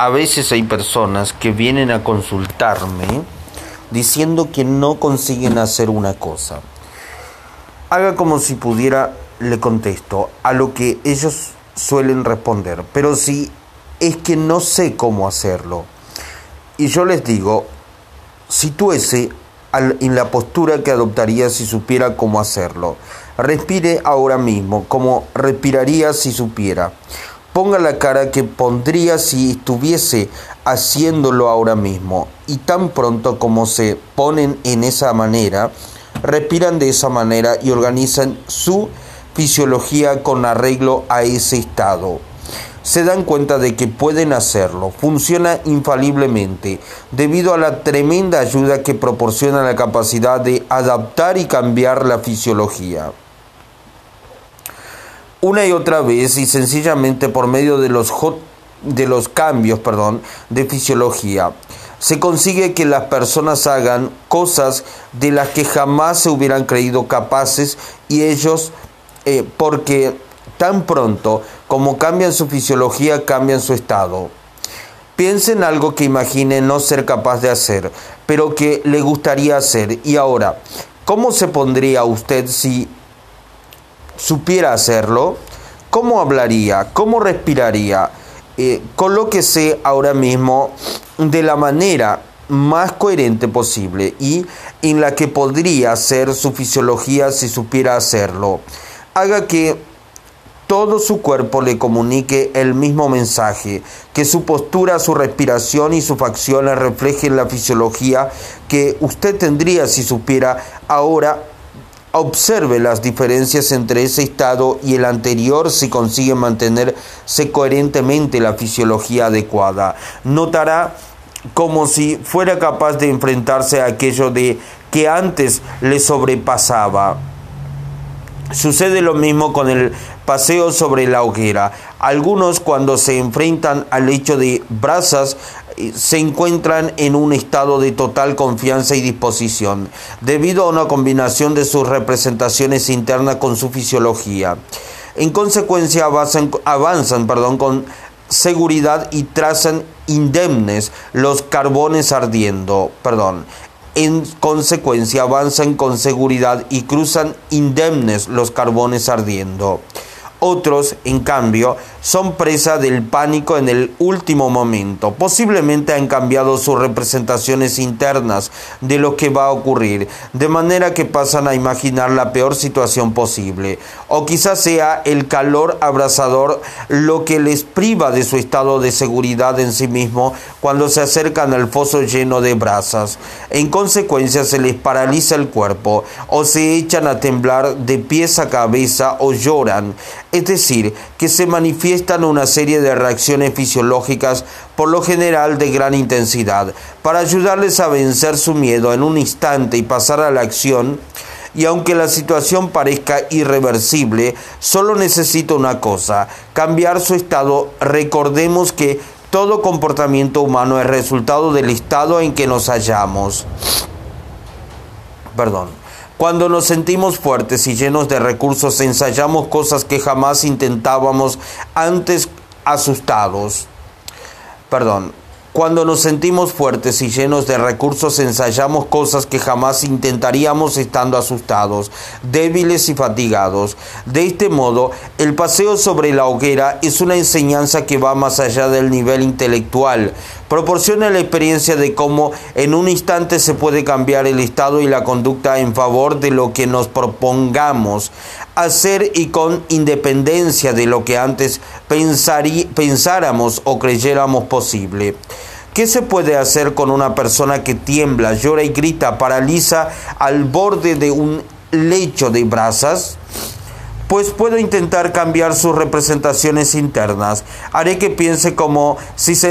a veces hay personas que vienen a consultarme diciendo que no consiguen hacer una cosa. Haga como si pudiera, le contesto, a lo que ellos suelen responder, pero si es que no sé cómo hacerlo. Y yo les digo, sitúese en la postura que adoptaría si supiera cómo hacerlo. Respire ahora mismo, como respiraría si supiera. Ponga la cara que pondría si estuviese haciéndolo ahora mismo. Y tan pronto como se ponen en esa manera, respiran de esa manera y organizan su fisiología con arreglo a ese estado. Se dan cuenta de que pueden hacerlo. Funciona infaliblemente debido a la tremenda ayuda que proporciona la capacidad de adaptar y cambiar la fisiología una y otra vez y sencillamente por medio de los, de los cambios perdón, de fisiología. Se consigue que las personas hagan cosas de las que jamás se hubieran creído capaces y ellos, eh, porque tan pronto como cambian su fisiología, cambian su estado. Piensen algo que imaginen no ser capaz de hacer, pero que le gustaría hacer. Y ahora, ¿cómo se pondría usted si supiera hacerlo, ¿cómo hablaría? ¿Cómo respiraría? Eh, colóquese ahora mismo de la manera más coherente posible y en la que podría ser su fisiología si supiera hacerlo. Haga que todo su cuerpo le comunique el mismo mensaje, que su postura, su respiración y sus facciones reflejen la fisiología que usted tendría si supiera ahora Observe las diferencias entre ese estado y el anterior si consigue mantenerse coherentemente la fisiología adecuada. Notará como si fuera capaz de enfrentarse a aquello de que antes le sobrepasaba. Sucede lo mismo con el paseo sobre la hoguera. Algunos cuando se enfrentan al hecho de brasas se encuentran en un estado de total confianza y disposición, debido a una combinación de sus representaciones internas con su fisiología. En consecuencia avanzan, avanzan perdón, con seguridad y trazan indemnes los carbones ardiendo, perdón. En consecuencia avanzan con seguridad y cruzan indemnes los carbones ardiendo. Otros, en cambio, son presa del pánico en el último momento. Posiblemente han cambiado sus representaciones internas de lo que va a ocurrir, de manera que pasan a imaginar la peor situación posible. O quizás sea el calor abrasador lo que les priva de su estado de seguridad en sí mismo cuando se acercan al foso lleno de brasas. En consecuencia se les paraliza el cuerpo, o se echan a temblar de pies a cabeza o lloran es decir, que se manifiestan una serie de reacciones fisiológicas, por lo general de gran intensidad, para ayudarles a vencer su miedo en un instante y pasar a la acción, y aunque la situación parezca irreversible, solo necesita una cosa, cambiar su estado. Recordemos que todo comportamiento humano es resultado del estado en que nos hallamos. Perdón. Cuando nos sentimos fuertes y llenos de recursos, ensayamos cosas que jamás intentábamos antes asustados. Perdón, cuando nos sentimos fuertes y llenos de recursos, ensayamos cosas que jamás intentaríamos estando asustados, débiles y fatigados. De este modo, el paseo sobre la hoguera es una enseñanza que va más allá del nivel intelectual. Proporciona la experiencia de cómo en un instante se puede cambiar el estado y la conducta en favor de lo que nos propongamos hacer y con independencia de lo que antes pensáramos o creyéramos posible. ¿Qué se puede hacer con una persona que tiembla, llora y grita, paraliza al borde de un lecho de brasas? Pues puedo intentar cambiar sus representaciones internas. Haré que piense como si se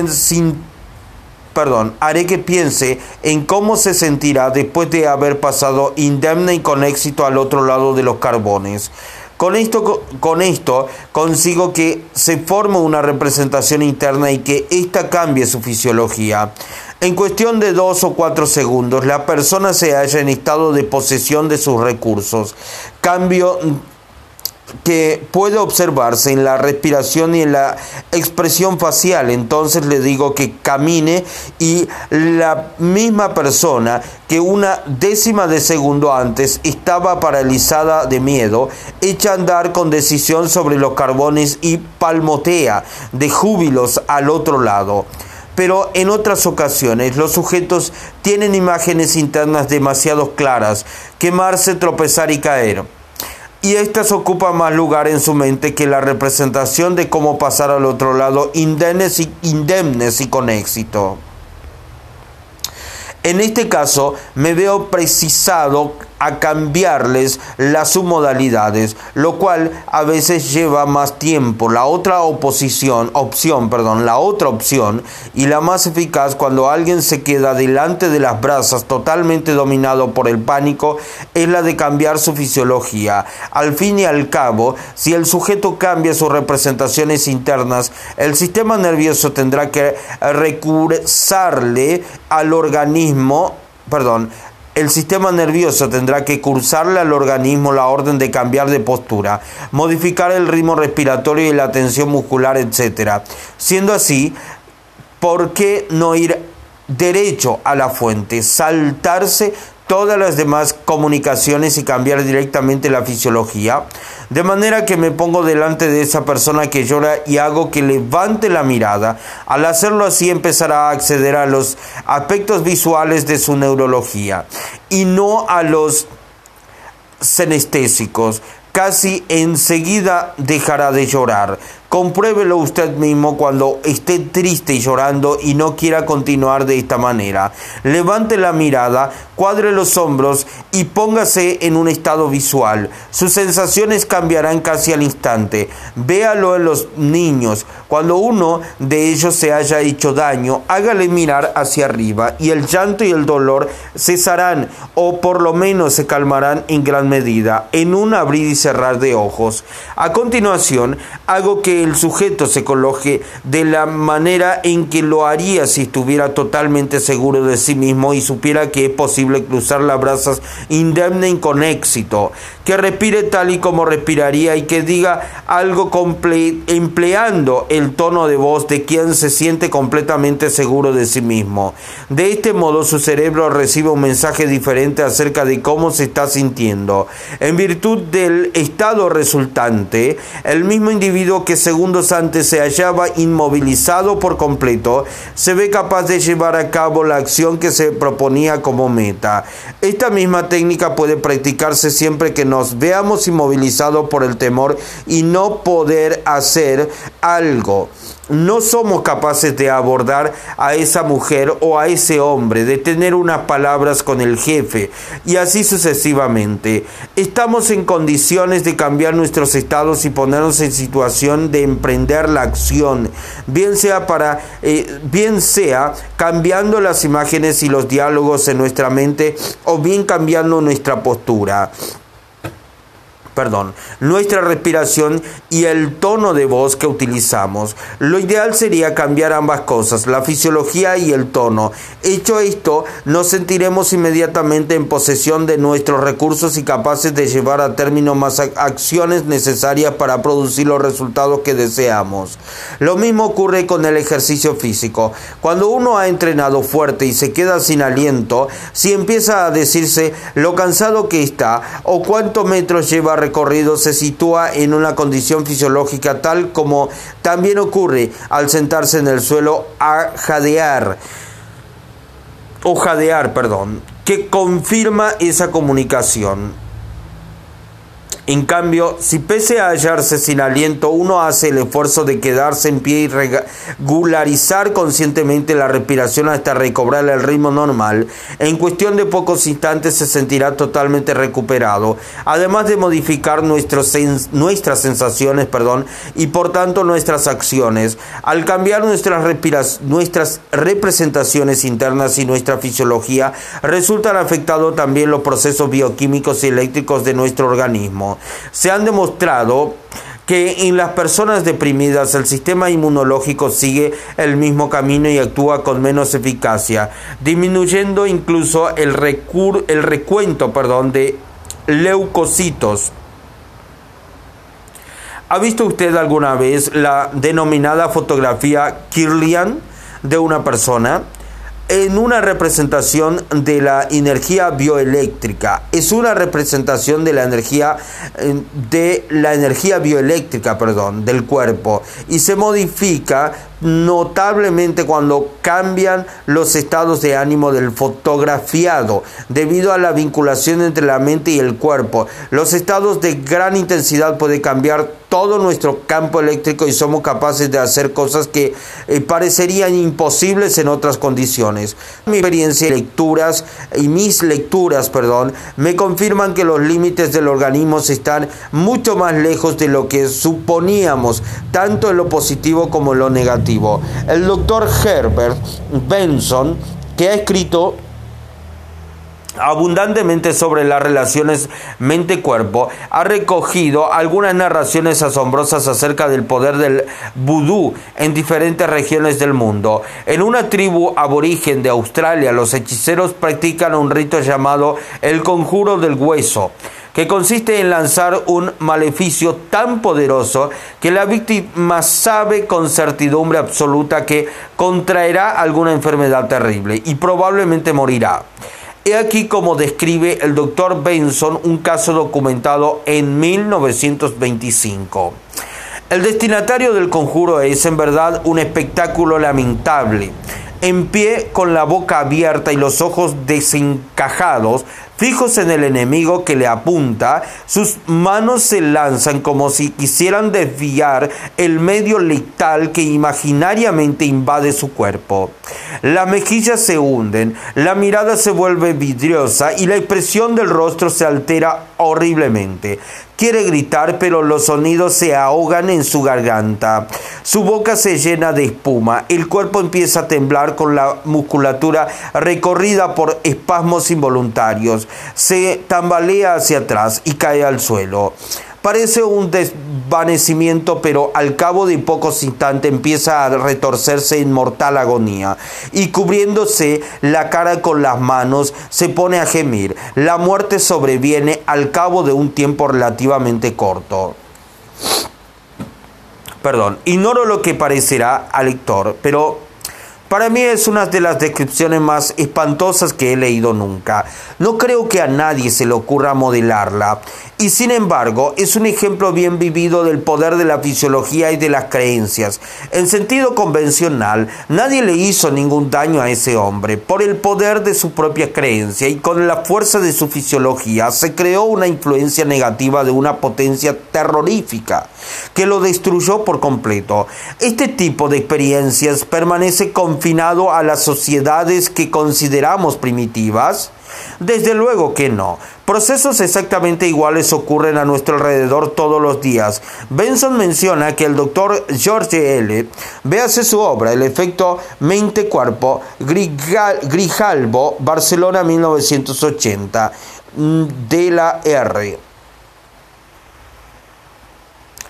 perdón, haré que piense en cómo se sentirá después de haber pasado indemne y con éxito al otro lado de los carbones. Con esto, con esto consigo que se forme una representación interna y que ésta cambie su fisiología. En cuestión de dos o cuatro segundos, la persona se halla en estado de posesión de sus recursos. Cambio que puede observarse en la respiración y en la expresión facial. Entonces le digo que camine y la misma persona que una décima de segundo antes estaba paralizada de miedo, echa a andar con decisión sobre los carbones y palmotea de júbilos al otro lado pero en otras ocasiones los sujetos tienen imágenes internas demasiado claras, quemarse, tropezar y caer y éstas ocupan más lugar en su mente que la representación de cómo pasar al otro lado indemnes y, indemnes y con éxito. En este caso me veo precisado a cambiarles las submodalidades, lo cual a veces lleva más tiempo. La otra oposición, opción, perdón, la otra opción y la más eficaz cuando alguien se queda delante de las brasas totalmente dominado por el pánico es la de cambiar su fisiología. Al fin y al cabo, si el sujeto cambia sus representaciones internas, el sistema nervioso tendrá que recursarle al organismo, perdón, el sistema nervioso tendrá que cursarle al organismo la orden de cambiar de postura, modificar el ritmo respiratorio y la tensión muscular, etc. Siendo así, ¿por qué no ir derecho a la fuente, saltarse todas las demás comunicaciones y cambiar directamente la fisiología. De manera que me pongo delante de esa persona que llora y hago que levante la mirada. Al hacerlo así empezará a acceder a los aspectos visuales de su neurología y no a los senestésicos. Casi enseguida dejará de llorar. Compruébelo usted mismo cuando esté triste y llorando y no quiera continuar de esta manera. Levante la mirada, cuadre los hombros y póngase en un estado visual. Sus sensaciones cambiarán casi al instante. Véalo en los niños. Cuando uno de ellos se haya hecho daño, hágale mirar hacia arriba y el llanto y el dolor cesarán o por lo menos se calmarán en gran medida en un abrir y cerrar de ojos. A continuación, hago que el sujeto se coloque de la manera en que lo haría si estuviera totalmente seguro de sí mismo y supiera que es posible cruzar las brasas indemne y con éxito, que respire tal y como respiraría y que diga algo empleando el tono de voz de quien se siente completamente seguro de sí mismo. De este modo su cerebro recibe un mensaje diferente acerca de cómo se está sintiendo. En virtud del estado resultante, el mismo individuo que segundos antes se hallaba inmovilizado por completo, se ve capaz de llevar a cabo la acción que se proponía como meta. Esta misma técnica puede practicarse siempre que veamos inmovilizados por el temor y no poder hacer algo no somos capaces de abordar a esa mujer o a ese hombre, de tener unas palabras con el jefe y así sucesivamente. Estamos en condiciones de cambiar nuestros estados y ponernos en situación de emprender la acción, bien sea para eh, bien sea cambiando las imágenes y los diálogos en nuestra mente o bien cambiando nuestra postura perdón, nuestra respiración y el tono de voz que utilizamos. Lo ideal sería cambiar ambas cosas, la fisiología y el tono. Hecho esto, nos sentiremos inmediatamente en posesión de nuestros recursos y capaces de llevar a término más acciones necesarias para producir los resultados que deseamos. Lo mismo ocurre con el ejercicio físico. Cuando uno ha entrenado fuerte y se queda sin aliento, si empieza a decirse lo cansado que está o cuántos metros lleva a recorrido se sitúa en una condición fisiológica tal como también ocurre al sentarse en el suelo a jadear o jadear, perdón, que confirma esa comunicación. En cambio, si pese a hallarse sin aliento, uno hace el esfuerzo de quedarse en pie y regularizar conscientemente la respiración hasta recobrar el ritmo normal, en cuestión de pocos instantes se sentirá totalmente recuperado, además de modificar nuestras sensaciones perdón, y por tanto nuestras acciones. Al cambiar nuestras, nuestras representaciones internas y nuestra fisiología, resultan afectados también los procesos bioquímicos y eléctricos de nuestro organismo. Se han demostrado que en las personas deprimidas el sistema inmunológico sigue el mismo camino y actúa con menos eficacia, disminuyendo incluso el, el recuento perdón, de leucocitos ¿Ha visto usted alguna vez la denominada fotografía Kirlian de una persona? En una representación de la energía bioeléctrica. Es una representación de la energía eh, de la energía bioeléctrica, perdón, del cuerpo y se modifica notablemente cuando cambian los estados de ánimo del fotografiado debido a la vinculación entre la mente y el cuerpo. Los estados de gran intensidad pueden cambiar todo nuestro campo eléctrico y somos capaces de hacer cosas que eh, parecerían imposibles en otras condiciones. Mi experiencia lecturas y mis lecturas, perdón, me confirman que los límites del organismo están mucho más lejos de lo que suponíamos, tanto en lo positivo como en lo negativo. El doctor Herbert Benson, que ha escrito abundantemente sobre las relaciones mente-cuerpo, ha recogido algunas narraciones asombrosas acerca del poder del vudú en diferentes regiones del mundo. En una tribu aborigen de Australia, los hechiceros practican un rito llamado el conjuro del hueso que consiste en lanzar un maleficio tan poderoso que la víctima sabe con certidumbre absoluta que contraerá alguna enfermedad terrible y probablemente morirá. Aquí como describe el doctor Benson un caso documentado en 1925. El destinatario del conjuro es en verdad un espectáculo lamentable. En pie, con la boca abierta y los ojos desencajados, Fijos en el enemigo que le apunta, sus manos se lanzan como si quisieran desviar el medio letal que imaginariamente invade su cuerpo. Las mejillas se hunden, la mirada se vuelve vidriosa y la expresión del rostro se altera horriblemente. Quiere gritar, pero los sonidos se ahogan en su garganta. Su boca se llena de espuma. El cuerpo empieza a temblar con la musculatura recorrida por espasmos involuntarios. Se tambalea hacia atrás y cae al suelo. Parece un pero al cabo de pocos instantes empieza a retorcerse en mortal agonía y cubriéndose la cara con las manos se pone a gemir. La muerte sobreviene al cabo de un tiempo relativamente corto. Perdón, ignoro lo que parecerá al lector, pero para mí es una de las descripciones más espantosas que he leído nunca. No creo que a nadie se le ocurra modelarla. Y sin embargo, es un ejemplo bien vivido del poder de la fisiología y de las creencias. En sentido convencional, nadie le hizo ningún daño a ese hombre. Por el poder de su propia creencia y con la fuerza de su fisiología, se creó una influencia negativa de una potencia terrorífica que lo destruyó por completo. Este tipo de experiencias permanece confinado a las sociedades que consideramos primitivas desde luego que no. Procesos exactamente iguales ocurren a nuestro alrededor todos los días. Benson menciona que el doctor George L. véase su obra El efecto mente-cuerpo, Grijalbo, Barcelona 1980, mm, de la R.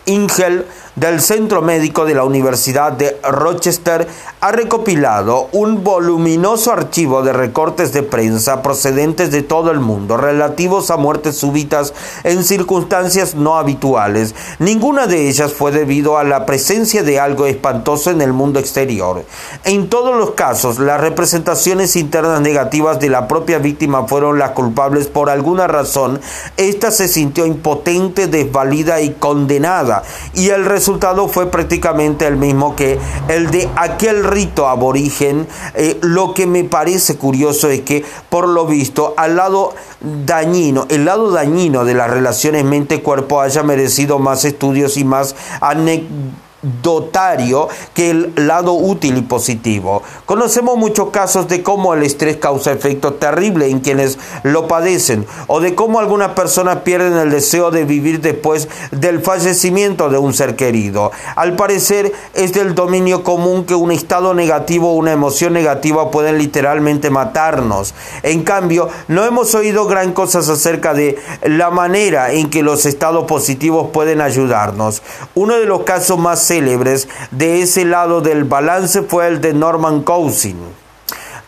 Ingel del Centro Médico de la Universidad de Rochester ha recopilado un voluminoso archivo de recortes de prensa procedentes de todo el mundo relativos a muertes súbitas en circunstancias no habituales. Ninguna de ellas fue debido a la presencia de algo espantoso en el mundo exterior. En todos los casos, las representaciones internas negativas de la propia víctima fueron las culpables por alguna razón. Esta se sintió impotente, desvalida y condenada, y el resultado resultado fue prácticamente el mismo que el de aquel rito aborigen. Eh, lo que me parece curioso es que, por lo visto, al lado dañino, el lado dañino de las relaciones mente-cuerpo haya merecido más estudios y más anécdotas dotario que el lado útil y positivo. Conocemos muchos casos de cómo el estrés causa efecto terrible en quienes lo padecen o de cómo algunas personas pierden el deseo de vivir después del fallecimiento de un ser querido. Al parecer es del dominio común que un estado negativo o una emoción negativa pueden literalmente matarnos. En cambio, no hemos oído gran cosas acerca de la manera en que los estados positivos pueden ayudarnos. Uno de los casos más célebres de ese lado del balance fue el de Norman Cousin,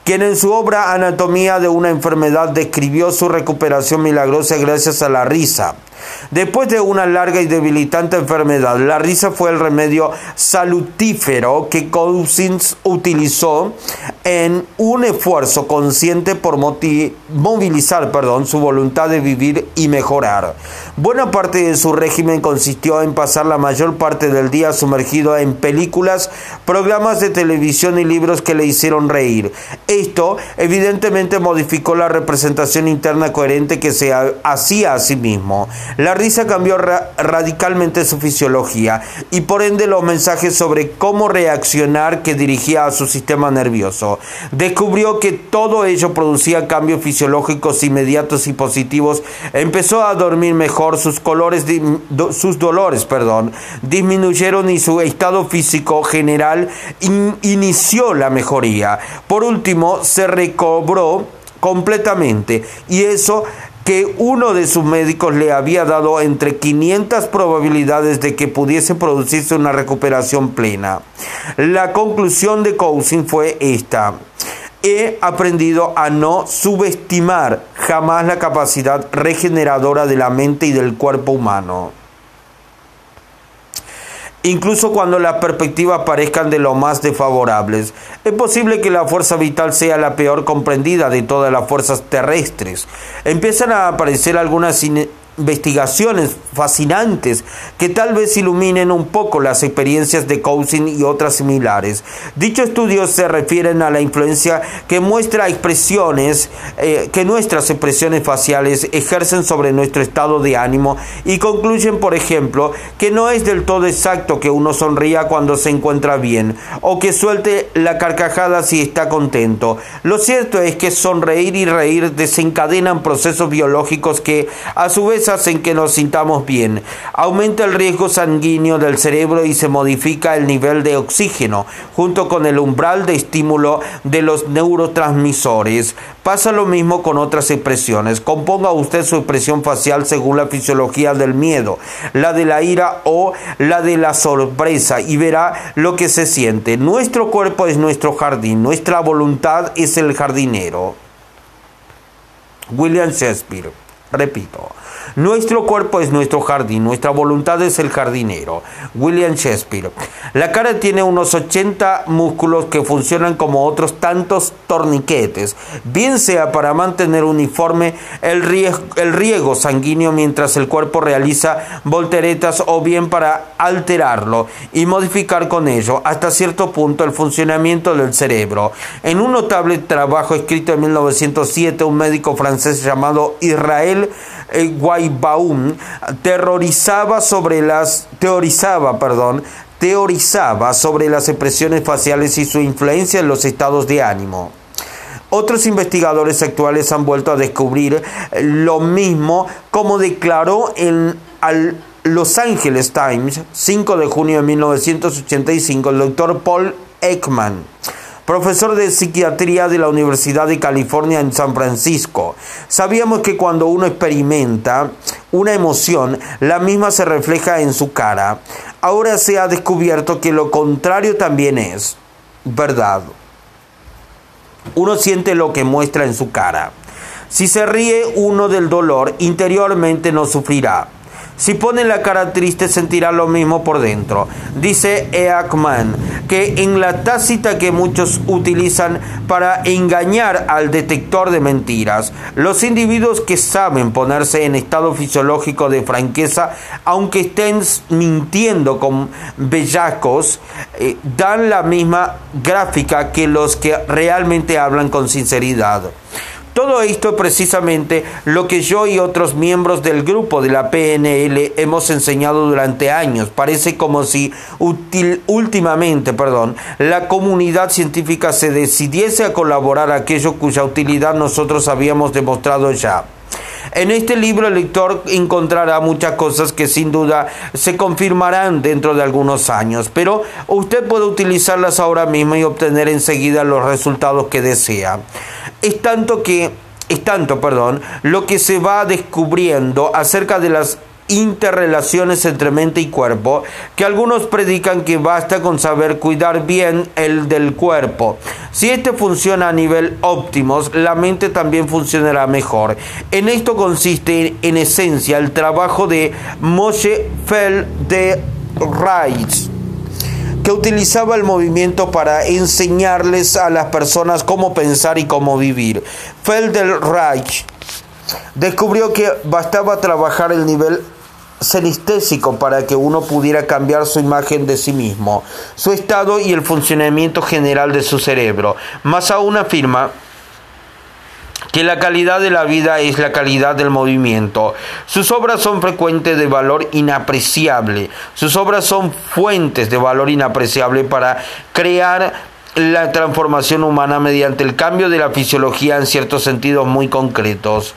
quien en su obra Anatomía de una enfermedad describió su recuperación milagrosa gracias a la risa. Después de una larga y debilitante enfermedad, la risa fue el remedio salutífero que Cousins utilizó en un esfuerzo consciente por movilizar perdón, su voluntad de vivir y mejorar. Buena parte de su régimen consistió en pasar la mayor parte del día sumergido en películas, programas de televisión y libros que le hicieron reír. Esto evidentemente modificó la representación interna coherente que se hacía a sí mismo. La risa cambió radicalmente su fisiología y por ende los mensajes sobre cómo reaccionar que dirigía a su sistema nervioso. Descubrió que todo ello producía cambios fisiológicos inmediatos y positivos. Empezó a dormir mejor, sus colores, sus dolores, perdón, disminuyeron y su estado físico general inició la mejoría. Por último, se recobró completamente y eso que uno de sus médicos le había dado entre 500 probabilidades de que pudiese producirse una recuperación plena. La conclusión de Cousin fue esta. He aprendido a no subestimar jamás la capacidad regeneradora de la mente y del cuerpo humano incluso cuando las perspectivas parezcan de lo más desfavorables. Es posible que la fuerza vital sea la peor comprendida de todas las fuerzas terrestres. Empiezan a aparecer algunas investigaciones fascinantes que tal vez iluminen un poco las experiencias de Cousin y otras similares. Dichos estudios se refieren a la influencia que muestra expresiones, eh, que nuestras expresiones faciales ejercen sobre nuestro estado de ánimo y concluyen, por ejemplo, que no es del todo exacto que uno sonría cuando se encuentra bien o que suelte la carcajada si está contento. Lo cierto es que sonreír y reír desencadenan procesos biológicos que a su vez hacen que nos sintamos bien. Aumenta el riesgo sanguíneo del cerebro y se modifica el nivel de oxígeno, junto con el umbral de estímulo de los neurotransmisores. Pasa lo mismo con otras expresiones. Componga usted su expresión facial según la fisiología del miedo, la de la ira o la de la sorpresa y verá lo que se siente. Nuestro cuerpo es nuestro jardín, nuestra voluntad es el jardinero. William Shakespeare. Repito, nuestro cuerpo es nuestro jardín, nuestra voluntad es el jardinero. William Shakespeare. La cara tiene unos 80 músculos que funcionan como otros tantos torniquetes, bien sea para mantener uniforme el riego, el riego sanguíneo mientras el cuerpo realiza volteretas o bien para alterarlo y modificar con ello hasta cierto punto el funcionamiento del cerebro. En un notable trabajo escrito en 1907, un médico francés llamado Israel Guaybaum terrorizaba sobre las teorizaba, perdón, teorizaba sobre las expresiones faciales y su influencia en los estados de ánimo. Otros investigadores actuales han vuelto a descubrir lo mismo como declaró en Los Angeles Times 5 de junio de 1985 el doctor Paul Ekman profesor de psiquiatría de la Universidad de California en San Francisco. Sabíamos que cuando uno experimenta una emoción, la misma se refleja en su cara. Ahora se ha descubierto que lo contrario también es verdad. Uno siente lo que muestra en su cara. Si se ríe uno del dolor, interiormente no sufrirá. Si pone la cara triste sentirá lo mismo por dentro. Dice Eakman que en la tácita que muchos utilizan para engañar al detector de mentiras, los individuos que saben ponerse en estado fisiológico de franqueza, aunque estén mintiendo con bellacos, eh, dan la misma gráfica que los que realmente hablan con sinceridad. Todo esto es precisamente lo que yo y otros miembros del grupo de la PNL hemos enseñado durante años. Parece como si últimamente, perdón, la comunidad científica se decidiese a colaborar aquello cuya utilidad nosotros habíamos demostrado ya. En este libro el lector encontrará muchas cosas que sin duda se confirmarán dentro de algunos años, pero usted puede utilizarlas ahora mismo y obtener enseguida los resultados que desea. Es tanto que es tanto, perdón, lo que se va descubriendo acerca de las interrelaciones entre mente y cuerpo, que algunos predican que basta con saber cuidar bien el del cuerpo. Si este funciona a nivel óptimo, la mente también funcionará mejor. En esto consiste en esencia el trabajo de Moshe Feld de Reich que utilizaba el movimiento para enseñarles a las personas cómo pensar y cómo vivir. Reich descubrió que bastaba trabajar el nivel senistésico para que uno pudiera cambiar su imagen de sí mismo, su estado y el funcionamiento general de su cerebro. Más aún afirma que la calidad de la vida es la calidad del movimiento. Sus obras son frecuentes de valor inapreciable. Sus obras son fuentes de valor inapreciable para crear la transformación humana mediante el cambio de la fisiología en ciertos sentidos muy concretos.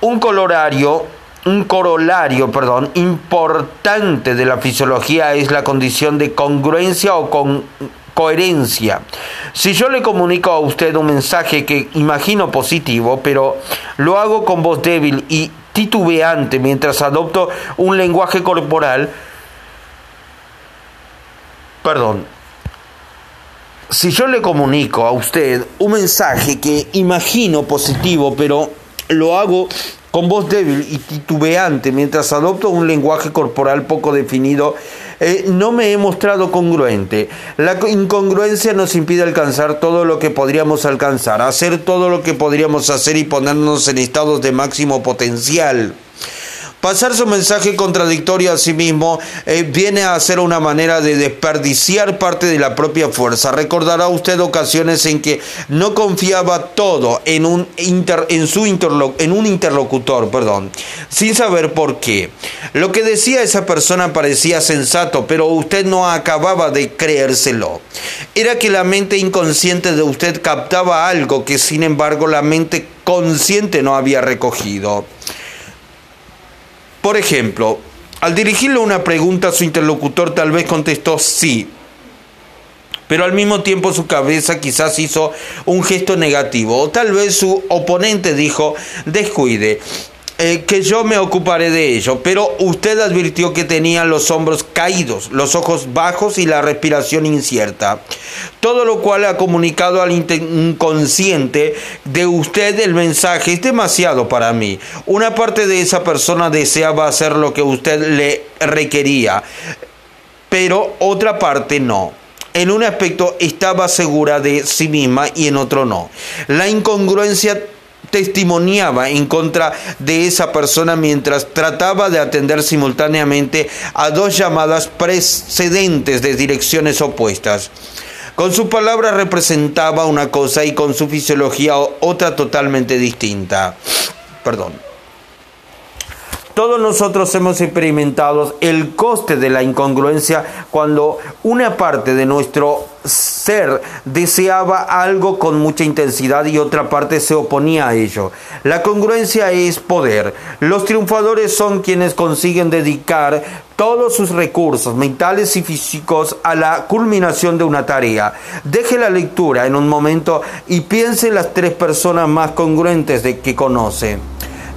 Un colorario un corolario, perdón, importante de la fisiología es la condición de congruencia o con coherencia. Si yo le comunico a usted un mensaje que imagino positivo, pero lo hago con voz débil y titubeante mientras adopto un lenguaje corporal, perdón, si yo le comunico a usted un mensaje que imagino positivo, pero lo hago con voz débil y titubeante mientras adopto un lenguaje corporal poco definido, eh, no me he mostrado congruente. La incongruencia nos impide alcanzar todo lo que podríamos alcanzar, hacer todo lo que podríamos hacer y ponernos en estados de máximo potencial. Pasar su mensaje contradictorio a sí mismo eh, viene a ser una manera de desperdiciar parte de la propia fuerza. Recordará usted ocasiones en que no confiaba todo en un, en su en un interlocutor, perdón, sin saber por qué. Lo que decía esa persona parecía sensato, pero usted no acababa de creérselo. Era que la mente inconsciente de usted captaba algo que sin embargo la mente consciente no había recogido. Por ejemplo, al dirigirle una pregunta su interlocutor tal vez contestó sí, pero al mismo tiempo su cabeza quizás hizo un gesto negativo, o tal vez su oponente dijo descuide. Eh, que yo me ocuparé de ello, pero usted advirtió que tenía los hombros caídos, los ojos bajos y la respiración incierta. Todo lo cual ha comunicado al inconsciente de usted el mensaje es demasiado para mí. Una parte de esa persona deseaba hacer lo que usted le requería, pero otra parte no en un aspecto estaba segura de sí misma y en otro no. La incongruencia testimoniaba en contra de esa persona mientras trataba de atender simultáneamente a dos llamadas precedentes de direcciones opuestas. Con su palabra representaba una cosa y con su fisiología otra totalmente distinta. Perdón. Todos nosotros hemos experimentado el coste de la incongruencia cuando una parte de nuestro ser deseaba algo con mucha intensidad y otra parte se oponía a ello. La congruencia es poder. Los triunfadores son quienes consiguen dedicar todos sus recursos mentales y físicos a la culminación de una tarea. Deje la lectura en un momento y piense en las tres personas más congruentes de que conoce.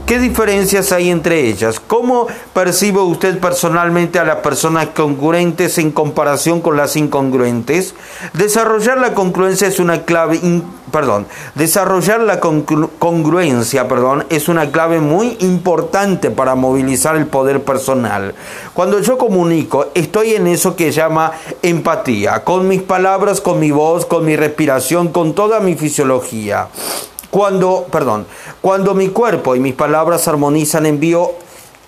¿Qué diferencias hay entre ellas? ¿Cómo percibe usted personalmente a las personas congruentes en comparación con las incongruentes? Desarrollar la congruencia es una clave, perdón, desarrollar la congruencia, perdón, es una clave muy importante para movilizar el poder personal. Cuando yo comunico, estoy en eso que llama empatía, con mis palabras, con mi voz, con mi respiración, con toda mi fisiología. Cuando, perdón, cuando mi cuerpo y mis palabras armonizan, envío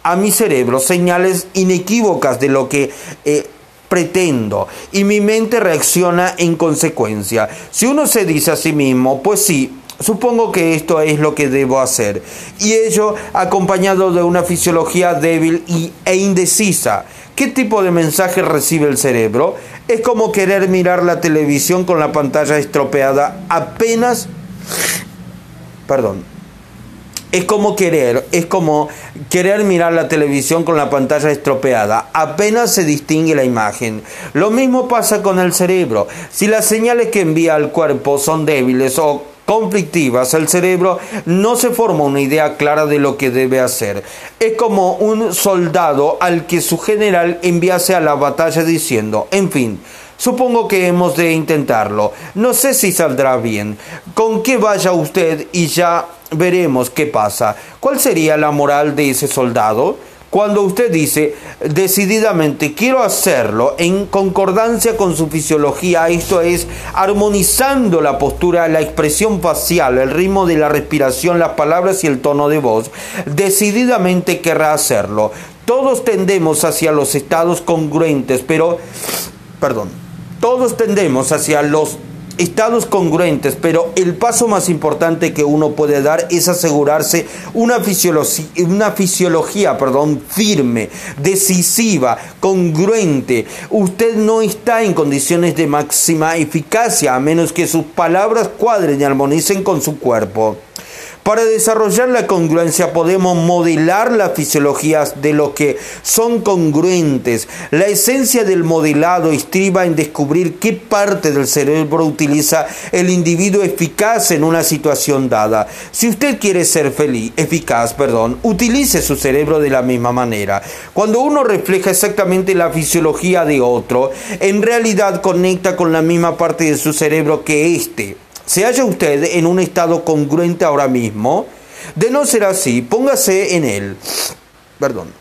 a mi cerebro señales inequívocas de lo que eh, pretendo y mi mente reacciona en consecuencia. Si uno se dice a sí mismo, pues sí, Supongo que esto es lo que debo hacer. Y ello acompañado de una fisiología débil y, e indecisa. ¿Qué tipo de mensaje recibe el cerebro? Es como querer mirar la televisión con la pantalla estropeada apenas perdón, es como querer, es como querer mirar la televisión con la pantalla estropeada. Apenas se distingue la imagen. Lo mismo pasa con el cerebro. Si las señales que envía al cuerpo son débiles o conflictivas, el cerebro no se forma una idea clara de lo que debe hacer. Es como un soldado al que su general enviase a la batalla diciendo, en fin, Supongo que hemos de intentarlo. No sé si saldrá bien. Con que vaya usted y ya veremos qué pasa. ¿Cuál sería la moral de ese soldado? Cuando usted dice decididamente quiero hacerlo en concordancia con su fisiología, esto es armonizando la postura, la expresión facial, el ritmo de la respiración, las palabras y el tono de voz, decididamente querrá hacerlo. Todos tendemos hacia los estados congruentes, pero, perdón, todos tendemos hacia los estados congruentes, pero el paso más importante que uno puede dar es asegurarse una fisiología, una fisiología perdón, firme, decisiva, congruente. Usted no está en condiciones de máxima eficacia a menos que sus palabras cuadren y armonicen con su cuerpo. Para desarrollar la congruencia podemos modelar las fisiologías de lo que son congruentes. La esencia del modelado estriba en descubrir qué parte del cerebro utiliza el individuo eficaz en una situación dada. Si usted quiere ser feliz, eficaz, perdón, utilice su cerebro de la misma manera. Cuando uno refleja exactamente la fisiología de otro, en realidad conecta con la misma parte de su cerebro que éste. ¿Se halla usted en un estado congruente ahora mismo? De no ser así, póngase en él. Perdón.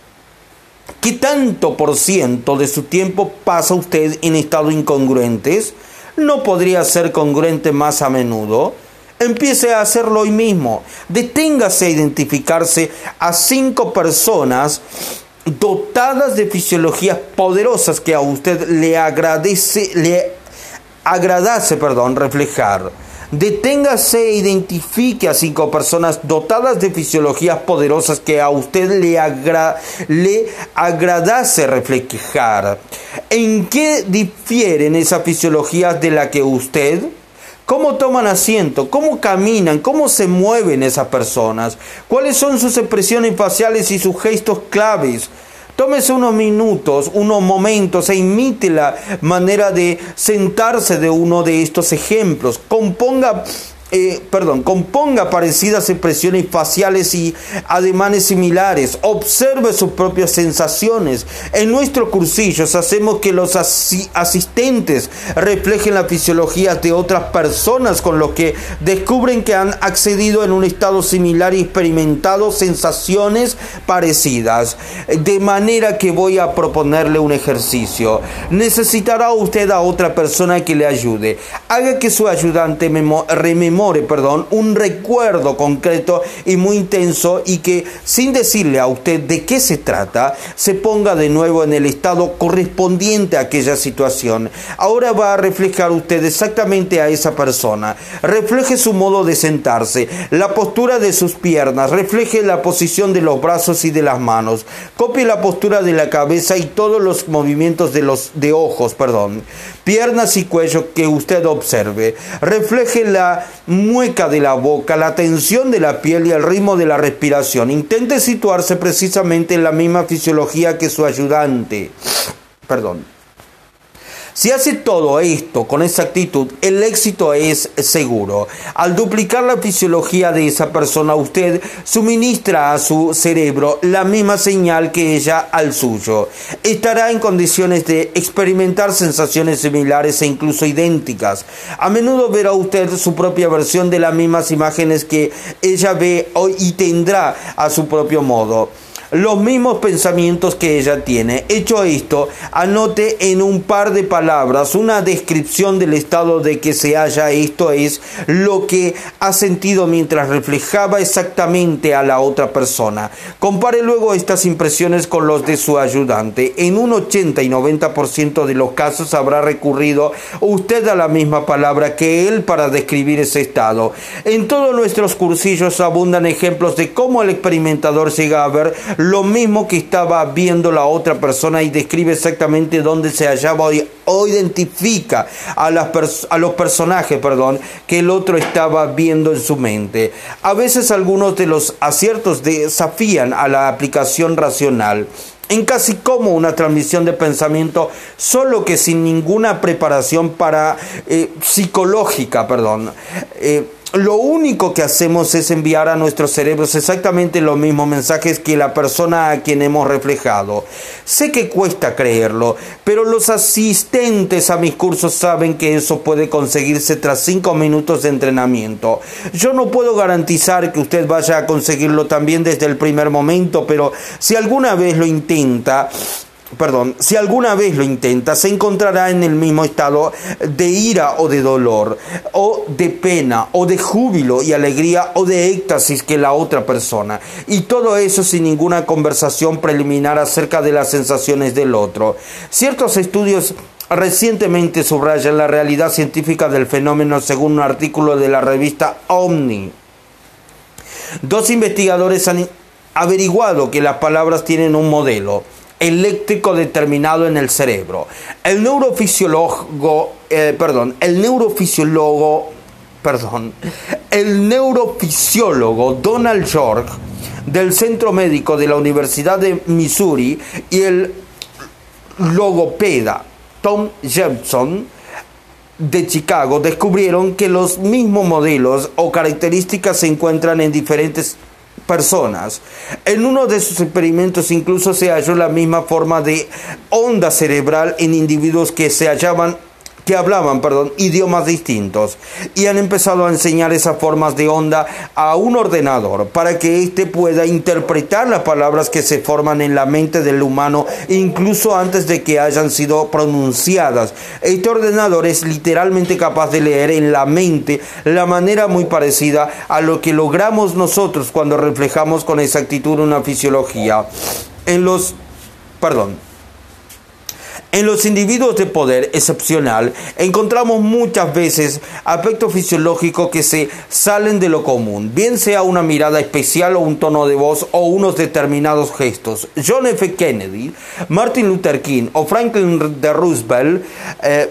¿Qué tanto por ciento de su tiempo pasa usted en estados incongruentes? ¿No podría ser congruente más a menudo? Empiece a hacerlo hoy mismo. Deténgase a identificarse a cinco personas dotadas de fisiologías poderosas que a usted le agradece, le agradase, perdón, reflejar. Deténgase e identifique a cinco personas dotadas de fisiologías poderosas que a usted le, le agradase reflejar. ¿En qué difieren esas fisiologías de la que usted? ¿Cómo toman asiento? ¿Cómo caminan? ¿Cómo se mueven esas personas? ¿Cuáles son sus expresiones faciales y sus gestos claves? Tómese unos minutos, unos momentos e imite la manera de sentarse de uno de estos ejemplos. Componga eh, perdón, componga parecidas expresiones faciales y ademanes similares, observe sus propias sensaciones. En nuestros cursillos hacemos que los asistentes reflejen la fisiología de otras personas con lo que descubren que han accedido en un estado similar y experimentado sensaciones parecidas. De manera que voy a proponerle un ejercicio. Necesitará usted a otra persona que le ayude. Haga que su ayudante rememore perdón, un recuerdo concreto y muy intenso y que sin decirle a usted de qué se trata, se ponga de nuevo en el estado correspondiente a aquella situación. Ahora va a reflejar usted exactamente a esa persona. Refleje su modo de sentarse, la postura de sus piernas, refleje la posición de los brazos y de las manos. Copie la postura de la cabeza y todos los movimientos de los de ojos, perdón, piernas y cuello que usted observe. Refleje la mueca de la boca, la tensión de la piel y el ritmo de la respiración. Intente situarse precisamente en la misma fisiología que su ayudante. Perdón. Si hace todo esto con esa actitud, el éxito es seguro. Al duplicar la fisiología de esa persona, usted suministra a su cerebro la misma señal que ella al suyo. Estará en condiciones de experimentar sensaciones similares e incluso idénticas. A menudo verá usted su propia versión de las mismas imágenes que ella ve y tendrá a su propio modo los mismos pensamientos que ella tiene. Hecho esto, anote en un par de palabras una descripción del estado de que se halla. Esto es lo que ha sentido mientras reflejaba exactamente a la otra persona. Compare luego estas impresiones con los de su ayudante. En un 80 y 90% de los casos habrá recurrido usted a la misma palabra que él para describir ese estado. En todos nuestros cursillos abundan ejemplos de cómo el experimentador llega a ver lo mismo que estaba viendo la otra persona y describe exactamente dónde se hallaba o identifica a, las a los personajes perdón, que el otro estaba viendo en su mente. A veces algunos de los aciertos desafían a la aplicación racional en casi como una transmisión de pensamiento, solo que sin ninguna preparación para eh, psicológica, perdón. Eh, lo único que hacemos es enviar a nuestros cerebros exactamente los mismos mensajes que la persona a quien hemos reflejado. Sé que cuesta creerlo, pero los asistentes a mis cursos saben que eso puede conseguirse tras cinco minutos de entrenamiento. Yo no puedo garantizar que usted vaya a conseguirlo también desde el primer momento, pero si alguna vez lo intenta, perdón, si alguna vez lo intenta, se encontrará en el mismo estado de ira o de dolor, o de pena, o de júbilo y alegría, o de éxtasis que la otra persona. Y todo eso sin ninguna conversación preliminar acerca de las sensaciones del otro. Ciertos estudios recientemente subrayan la realidad científica del fenómeno según un artículo de la revista Omni. Dos investigadores han averiguado que las palabras tienen un modelo eléctrico determinado en el cerebro. El neurofisiólogo, eh, perdón, el neurofisiólogo, perdón, el neurofisiólogo Donald York del Centro Médico de la Universidad de Missouri y el logopeda Tom Jepson de Chicago descubrieron que los mismos modelos o características se encuentran en diferentes personas. En uno de sus experimentos incluso se halló la misma forma de onda cerebral en individuos que se hallaban que hablaban, perdón, idiomas distintos y han empezado a enseñar esas formas de onda a un ordenador para que éste pueda interpretar las palabras que se forman en la mente del humano incluso antes de que hayan sido pronunciadas. Este ordenador es literalmente capaz de leer en la mente la manera muy parecida a lo que logramos nosotros cuando reflejamos con exactitud una fisiología. En los, perdón, en los individuos de poder excepcional encontramos muchas veces aspectos fisiológicos que se salen de lo común, bien sea una mirada especial o un tono de voz o unos determinados gestos. John F. Kennedy, Martin Luther King o Franklin de Roosevelt eh,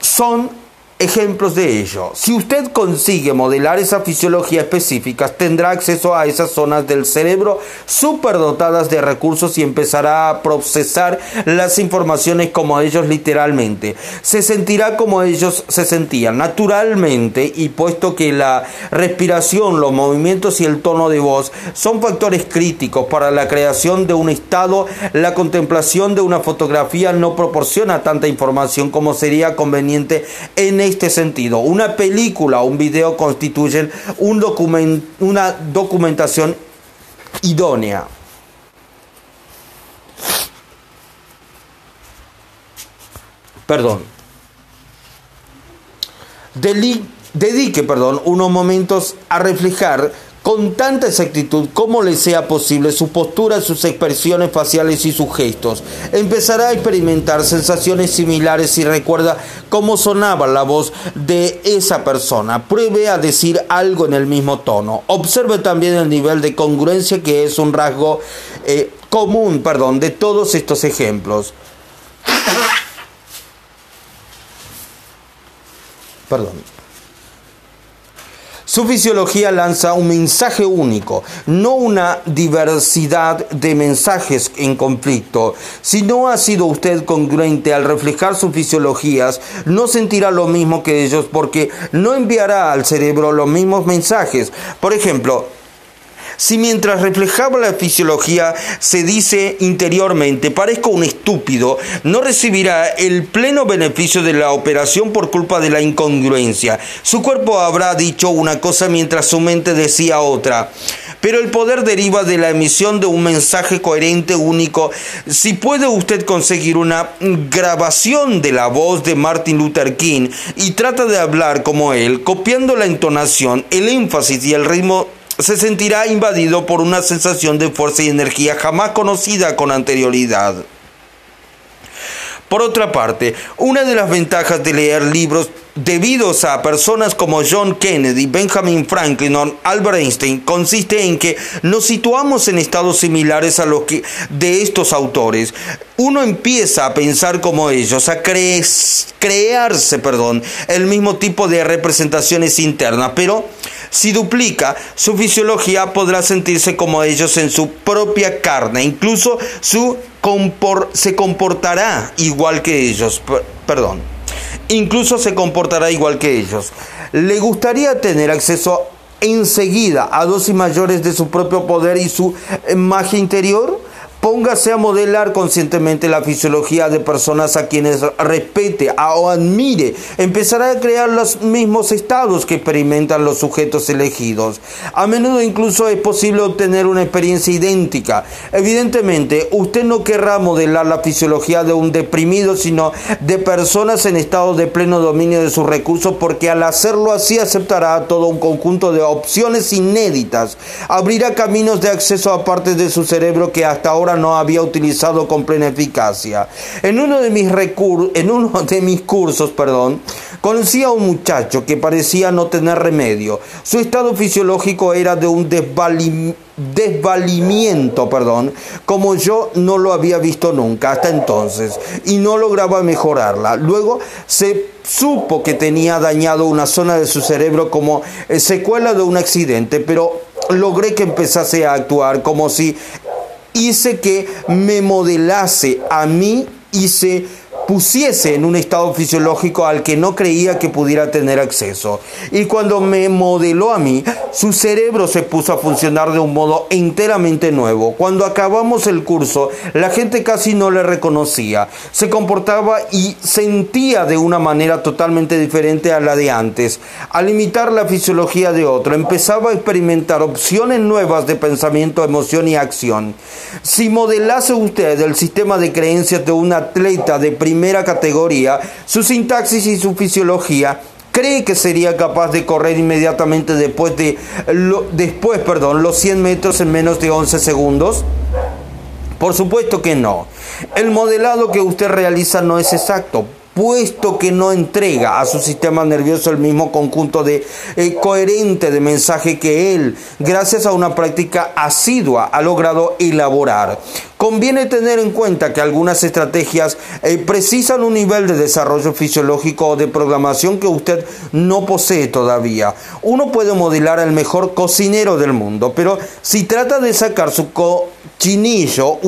son ejemplos de ello. Si usted consigue modelar esa fisiología específica, tendrá acceso a esas zonas del cerebro superdotadas de recursos y empezará a procesar las informaciones como ellos literalmente. Se sentirá como ellos se sentían naturalmente y puesto que la respiración, los movimientos y el tono de voz son factores críticos para la creación de un estado, la contemplación de una fotografía no proporciona tanta información como sería conveniente en este sentido. Una película o un video constituyen un una documentación idónea. Perdón. dedique, perdón, unos momentos a reflejar con tanta exactitud como le sea posible su postura, sus expresiones faciales y sus gestos. Empezará a experimentar sensaciones similares y recuerda cómo sonaba la voz de esa persona. Pruebe a decir algo en el mismo tono. Observe también el nivel de congruencia que es un rasgo eh, común perdón, de todos estos ejemplos. Perdón. Su fisiología lanza un mensaje único, no una diversidad de mensajes en conflicto. Si no ha sido usted congruente al reflejar sus fisiologías, no sentirá lo mismo que ellos porque no enviará al cerebro los mismos mensajes. Por ejemplo, si mientras reflejaba la fisiología se dice interiormente, parezco un estúpido, no recibirá el pleno beneficio de la operación por culpa de la incongruencia. Su cuerpo habrá dicho una cosa mientras su mente decía otra. Pero el poder deriva de la emisión de un mensaje coherente, único. Si puede usted conseguir una grabación de la voz de Martin Luther King y trata de hablar como él, copiando la entonación, el énfasis y el ritmo se sentirá invadido por una sensación de fuerza y energía jamás conocida con anterioridad. Por otra parte, una de las ventajas de leer libros debidos a personas como John Kennedy, Benjamin Franklin o Albert Einstein consiste en que nos situamos en estados similares a los de estos autores. Uno empieza a pensar como ellos, a crearse, perdón, el mismo tipo de representaciones internas, pero si duplica su fisiología podrá sentirse como ellos en su propia carne, incluso su se comportará igual que ellos, perdón incluso se comportará igual que ellos. Le gustaría tener acceso enseguida a dosis mayores de su propio poder y su magia interior? Póngase a modelar conscientemente la fisiología de personas a quienes respete o admire. Empezará a crear los mismos estados que experimentan los sujetos elegidos. A menudo incluso es posible obtener una experiencia idéntica. Evidentemente, usted no querrá modelar la fisiología de un deprimido, sino de personas en estado de pleno dominio de sus recursos, porque al hacerlo así aceptará todo un conjunto de opciones inéditas. Abrirá caminos de acceso a partes de su cerebro que hasta ahora no había utilizado con plena eficacia. En uno de mis, en uno de mis cursos, perdón, conocí a un muchacho que parecía no tener remedio. Su estado fisiológico era de un desvalimiento, perdón, como yo no lo había visto nunca hasta entonces, y no lograba mejorarla. Luego se supo que tenía dañado una zona de su cerebro como eh, secuela de un accidente, pero logré que empezase a actuar como si hice que me modelase a mí se pusiese en un estado fisiológico al que no creía que pudiera tener acceso. Y cuando me modeló a mí, su cerebro se puso a funcionar de un modo enteramente nuevo. Cuando acabamos el curso, la gente casi no le reconocía. Se comportaba y sentía de una manera totalmente diferente a la de antes. Al imitar la fisiología de otro, empezaba a experimentar opciones nuevas de pensamiento, emoción y acción. Si modelase usted el sistema de creencias de un atleta de primer primera categoría, su sintaxis y su fisiología, ¿Cree que sería capaz de correr inmediatamente después de después, perdón, los 100 metros en menos de 11 segundos? Por supuesto que no. El modelado que usted realiza no es exacto puesto que no entrega a su sistema nervioso el mismo conjunto de eh, coherente de mensaje que él, gracias a una práctica asidua, ha logrado elaborar. Conviene tener en cuenta que algunas estrategias eh, precisan un nivel de desarrollo fisiológico o de programación que usted no posee todavía. Uno puede modelar al mejor cocinero del mundo, pero si trata de sacar su cochinillo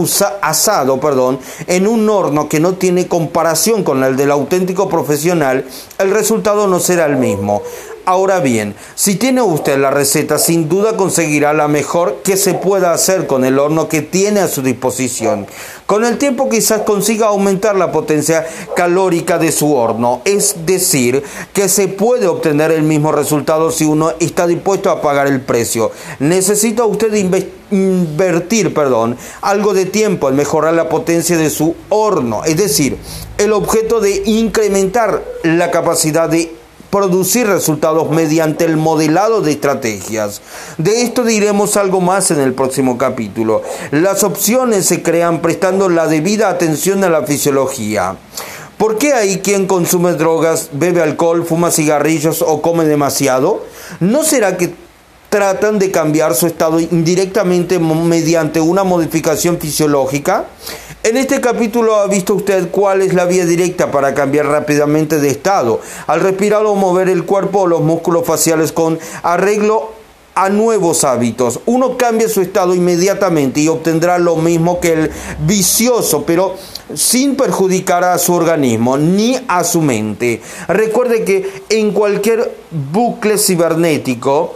asado perdón, en un horno que no tiene comparación con el del auténtico profesional, el resultado no será el mismo. Ahora bien, si tiene usted la receta, sin duda conseguirá la mejor que se pueda hacer con el horno que tiene a su disposición. Con el tiempo quizás consiga aumentar la potencia calórica de su horno, es decir, que se puede obtener el mismo resultado si uno está dispuesto a pagar el precio. Necesita usted invertir, perdón, algo de tiempo en mejorar la potencia de su horno, es decir, el objeto de incrementar la capacidad de producir resultados mediante el modelado de estrategias. De esto diremos algo más en el próximo capítulo. Las opciones se crean prestando la debida atención a la fisiología. ¿Por qué hay quien consume drogas, bebe alcohol, fuma cigarrillos o come demasiado? ¿No será que tratan de cambiar su estado indirectamente mediante una modificación fisiológica? En este capítulo ha visto usted cuál es la vía directa para cambiar rápidamente de estado. Al respirar o mover el cuerpo o los músculos faciales con arreglo a nuevos hábitos. Uno cambia su estado inmediatamente y obtendrá lo mismo que el vicioso, pero sin perjudicar a su organismo ni a su mente. Recuerde que en cualquier bucle cibernético,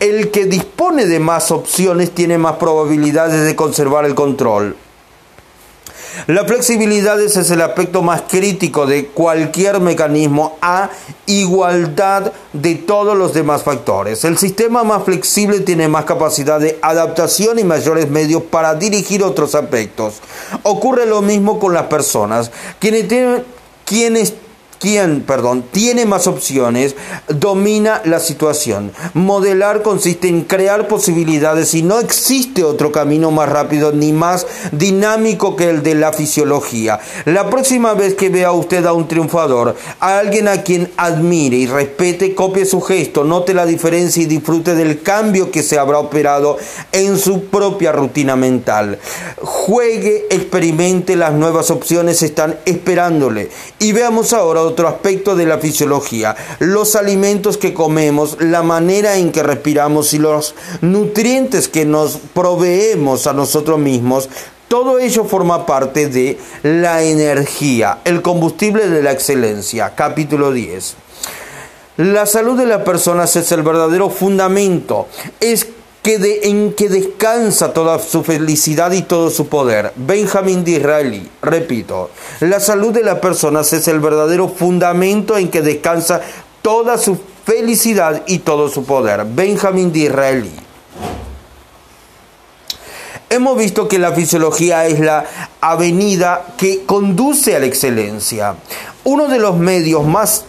el que dispone de más opciones tiene más probabilidades de conservar el control. La flexibilidad es el aspecto más crítico de cualquier mecanismo a igualdad de todos los demás factores. El sistema más flexible tiene más capacidad de adaptación y mayores medios para dirigir otros aspectos. Ocurre lo mismo con las personas. Quienes tienen, quienes quien, perdón, tiene más opciones, domina la situación. Modelar consiste en crear posibilidades y no existe otro camino más rápido ni más dinámico que el de la fisiología. La próxima vez que vea usted a un triunfador, a alguien a quien admire y respete, copie su gesto, note la diferencia y disfrute del cambio que se habrá operado en su propia rutina mental. Juegue, experimente, las nuevas opciones están esperándole. Y veamos ahora otro aspecto de la fisiología, los alimentos que comemos, la manera en que respiramos y los nutrientes que nos proveemos a nosotros mismos Todo ello forma parte de la energía, el combustible de la excelencia, capítulo 10. La salud de las personas es el verdadero fundamento, es que de, en que descansa toda su felicidad y todo su poder. Benjamin Disraeli, repito, la salud de las personas es el verdadero fundamento en que descansa toda su felicidad y todo su poder. Benjamin Disraeli. Hemos visto que la fisiología es la avenida que conduce a la excelencia. Uno de los medios más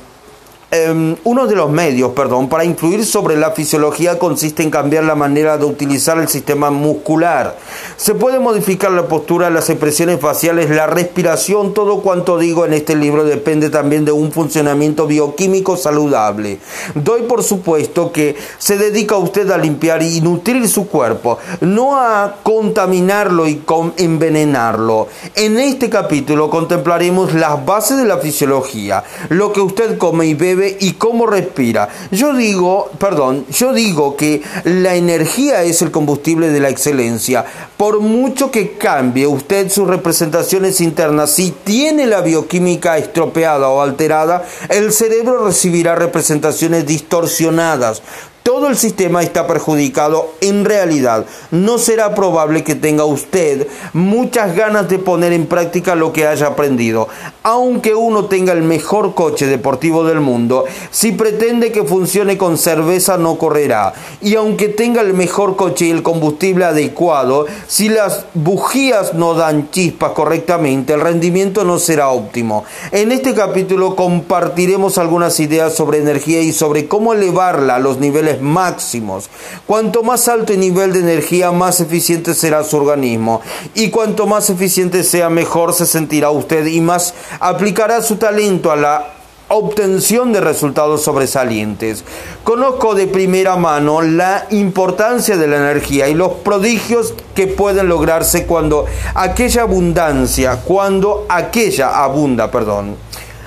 Em, uno de los medios, perdón, para influir sobre la fisiología consiste en cambiar la manera de utilizar el sistema muscular. Se puede modificar la postura, las expresiones faciales, la respiración, todo cuanto digo en este libro depende también de un funcionamiento bioquímico saludable. Doy por supuesto que se dedica usted a limpiar y nutrir su cuerpo, no a contaminarlo y envenenarlo. En este capítulo contemplaremos las bases de la fisiología, lo que usted come y bebe y cómo respira. Yo digo, perdón, yo digo que la energía es el combustible de la excelencia. Por mucho que cambie usted sus representaciones internas, si tiene la bioquímica estropeada o alterada, el cerebro recibirá representaciones distorsionadas todo el sistema está perjudicado, en realidad no será probable que tenga usted muchas ganas de poner en práctica lo que haya aprendido. Aunque uno tenga el mejor coche deportivo del mundo, si pretende que funcione con cerveza no correrá. Y aunque tenga el mejor coche y el combustible adecuado, si las bujías no dan chispas correctamente, el rendimiento no será óptimo. En este capítulo compartiremos algunas ideas sobre energía y sobre cómo elevarla a los niveles máximos. Cuanto más alto el nivel de energía, más eficiente será su organismo. Y cuanto más eficiente sea, mejor se sentirá usted y más aplicará su talento a la obtención de resultados sobresalientes. Conozco de primera mano la importancia de la energía y los prodigios que pueden lograrse cuando aquella abundancia, cuando aquella abunda, perdón.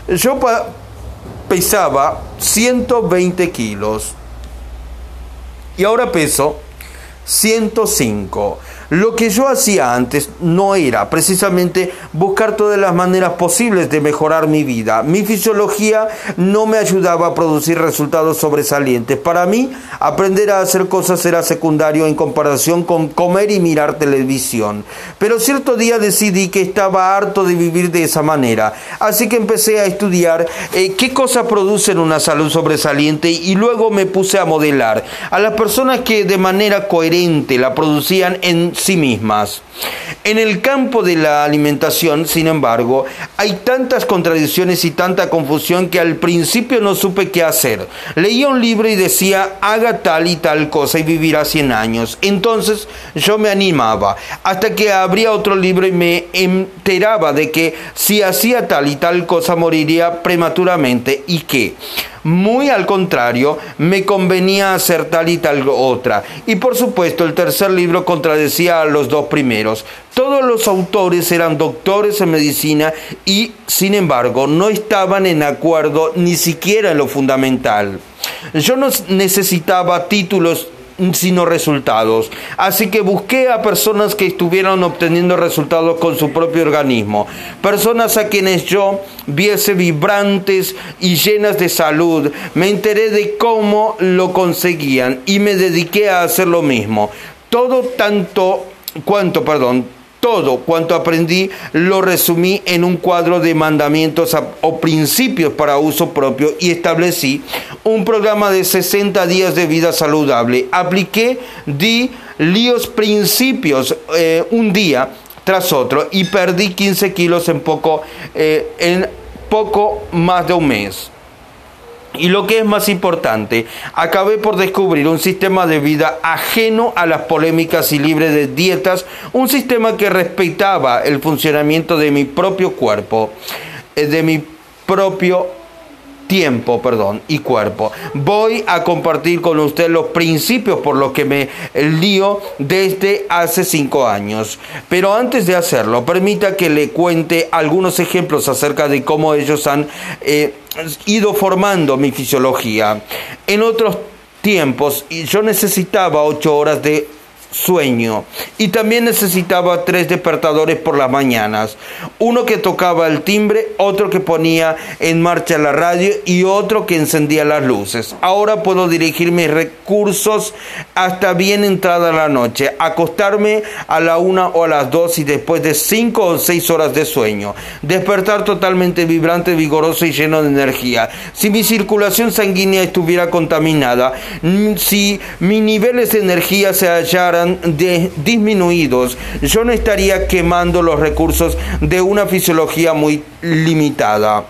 Yo pesaba 120 kilos y ahora peso 105. Lo que yo hacía antes no era precisamente buscar todas las maneras posibles de mejorar mi vida. Mi fisiología no me ayudaba a producir resultados sobresalientes. Para mí, aprender a hacer cosas era secundario en comparación con comer y mirar televisión. Pero cierto día decidí que estaba harto de vivir de esa manera. Así que empecé a estudiar eh, qué cosas producen una salud sobresaliente y luego me puse a modelar a las personas que de manera coherente la producían en sí mismas. En el campo de la alimentación, sin embargo, hay tantas contradicciones y tanta confusión que al principio no supe qué hacer. Leía un libro y decía, haga tal y tal cosa y vivirá 100 años. Entonces yo me animaba, hasta que abría otro libro y me enteraba de que si hacía tal y tal cosa moriría prematuramente y que muy al contrario, me convenía hacer tal y tal otra. Y por supuesto, el tercer libro contradecía a los dos primeros. Todos los autores eran doctores en medicina y, sin embargo, no estaban en acuerdo ni siquiera en lo fundamental. Yo no necesitaba títulos sino resultados. Así que busqué a personas que estuvieran obteniendo resultados con su propio organismo, personas a quienes yo viese vibrantes y llenas de salud. Me enteré de cómo lo conseguían y me dediqué a hacer lo mismo. Todo tanto cuanto, perdón, todo cuanto aprendí lo resumí en un cuadro de mandamientos o principios para uso propio y establecí un programa de 60 días de vida saludable. Apliqué, di líos principios eh, un día tras otro y perdí 15 kilos en poco, eh, en poco más de un mes. Y lo que es más importante, acabé por descubrir un sistema de vida ajeno a las polémicas y libre de dietas, un sistema que respetaba el funcionamiento de mi propio cuerpo, eh, de mi propio tiempo, perdón, y cuerpo. Voy a compartir con usted los principios por los que me lío desde hace cinco años. Pero antes de hacerlo, permita que le cuente algunos ejemplos acerca de cómo ellos han eh, ido formando mi fisiología. En otros tiempos yo necesitaba ocho horas de sueño y también necesitaba tres despertadores por las mañanas, uno que tocaba el timbre, otro que ponía en marcha la radio y otro que encendía las luces. Ahora puedo dirigir mis recursos hasta bien entrada la noche, acostarme a la una o a las dos y después de cinco o seis horas de sueño, despertar totalmente vibrante, vigoroso y lleno de energía. Si mi circulación sanguínea estuviera contaminada, mm, si mis niveles de energía se de, disminuidos, yo no estaría quemando los recursos de una fisiología muy limitada.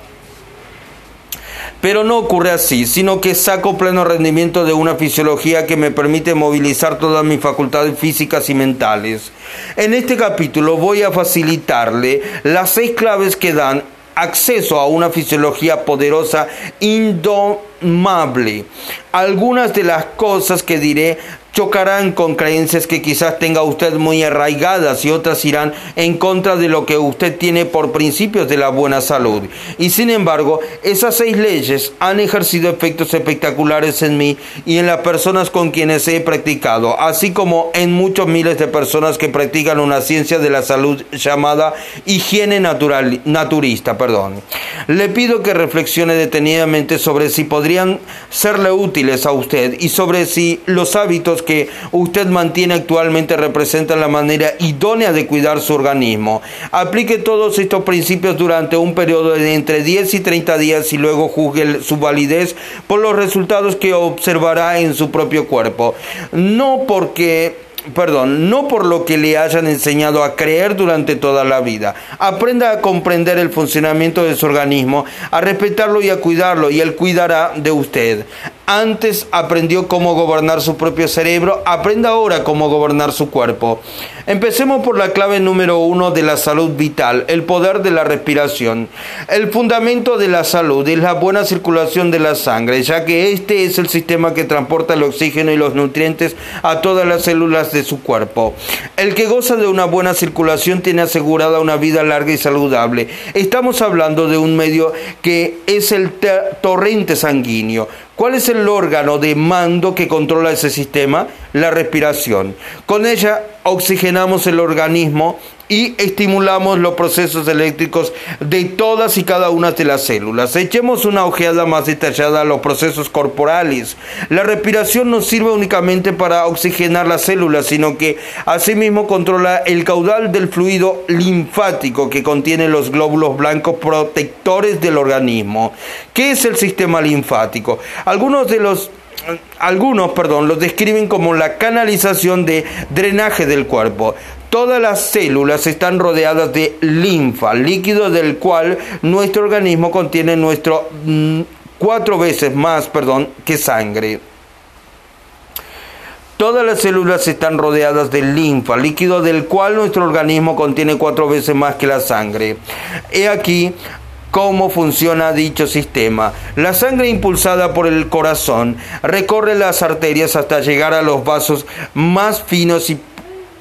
Pero no ocurre así, sino que saco pleno rendimiento de una fisiología que me permite movilizar todas mis facultades físicas y mentales. En este capítulo voy a facilitarle las seis claves que dan acceso a una fisiología poderosa, indomable. Algunas de las cosas que diré chocarán con creencias que quizás tenga usted muy arraigadas y otras irán en contra de lo que usted tiene por principios de la buena salud. Y sin embargo, esas seis leyes han ejercido efectos espectaculares en mí y en las personas con quienes he practicado, así como en muchos miles de personas que practican una ciencia de la salud llamada higiene natural, naturista. Perdón. Le pido que reflexione detenidamente sobre si podrían serle útiles a usted y sobre si los hábitos que usted mantiene actualmente representan la manera idónea de cuidar su organismo. Aplique todos estos principios durante un periodo de entre 10 y 30 días y luego juzgue su validez por los resultados que observará en su propio cuerpo. No porque perdón, no por lo que le hayan enseñado a creer durante toda la vida. Aprenda a comprender el funcionamiento de su organismo, a respetarlo y a cuidarlo, y él cuidará de usted. Antes aprendió cómo gobernar su propio cerebro, aprenda ahora cómo gobernar su cuerpo. Empecemos por la clave número uno de la salud vital, el poder de la respiración. El fundamento de la salud es la buena circulación de la sangre, ya que este es el sistema que transporta el oxígeno y los nutrientes a todas las células de su cuerpo. El que goza de una buena circulación tiene asegurada una vida larga y saludable. Estamos hablando de un medio que es el torrente sanguíneo ¿Cuál es el órgano de mando que controla ese sistema? La respiración. Con ella oxigenamos el organismo y estimulamos los procesos eléctricos de todas y cada una de las células. Echemos una ojeada más detallada a los procesos corporales. La respiración no sirve únicamente para oxigenar las células, sino que asimismo controla el caudal del fluido linfático que contiene los glóbulos blancos protectores del organismo. ¿Qué es el sistema linfático? Algunos de los algunos, perdón, lo describen como la canalización de drenaje del cuerpo. Todas las células están rodeadas de linfa, líquido del cual nuestro organismo contiene nuestro mm, cuatro veces más, perdón, que sangre. Todas las células están rodeadas de linfa, líquido del cual nuestro organismo contiene cuatro veces más que la sangre. He aquí cómo funciona dicho sistema. La sangre impulsada por el corazón recorre las arterias hasta llegar a los vasos más finos y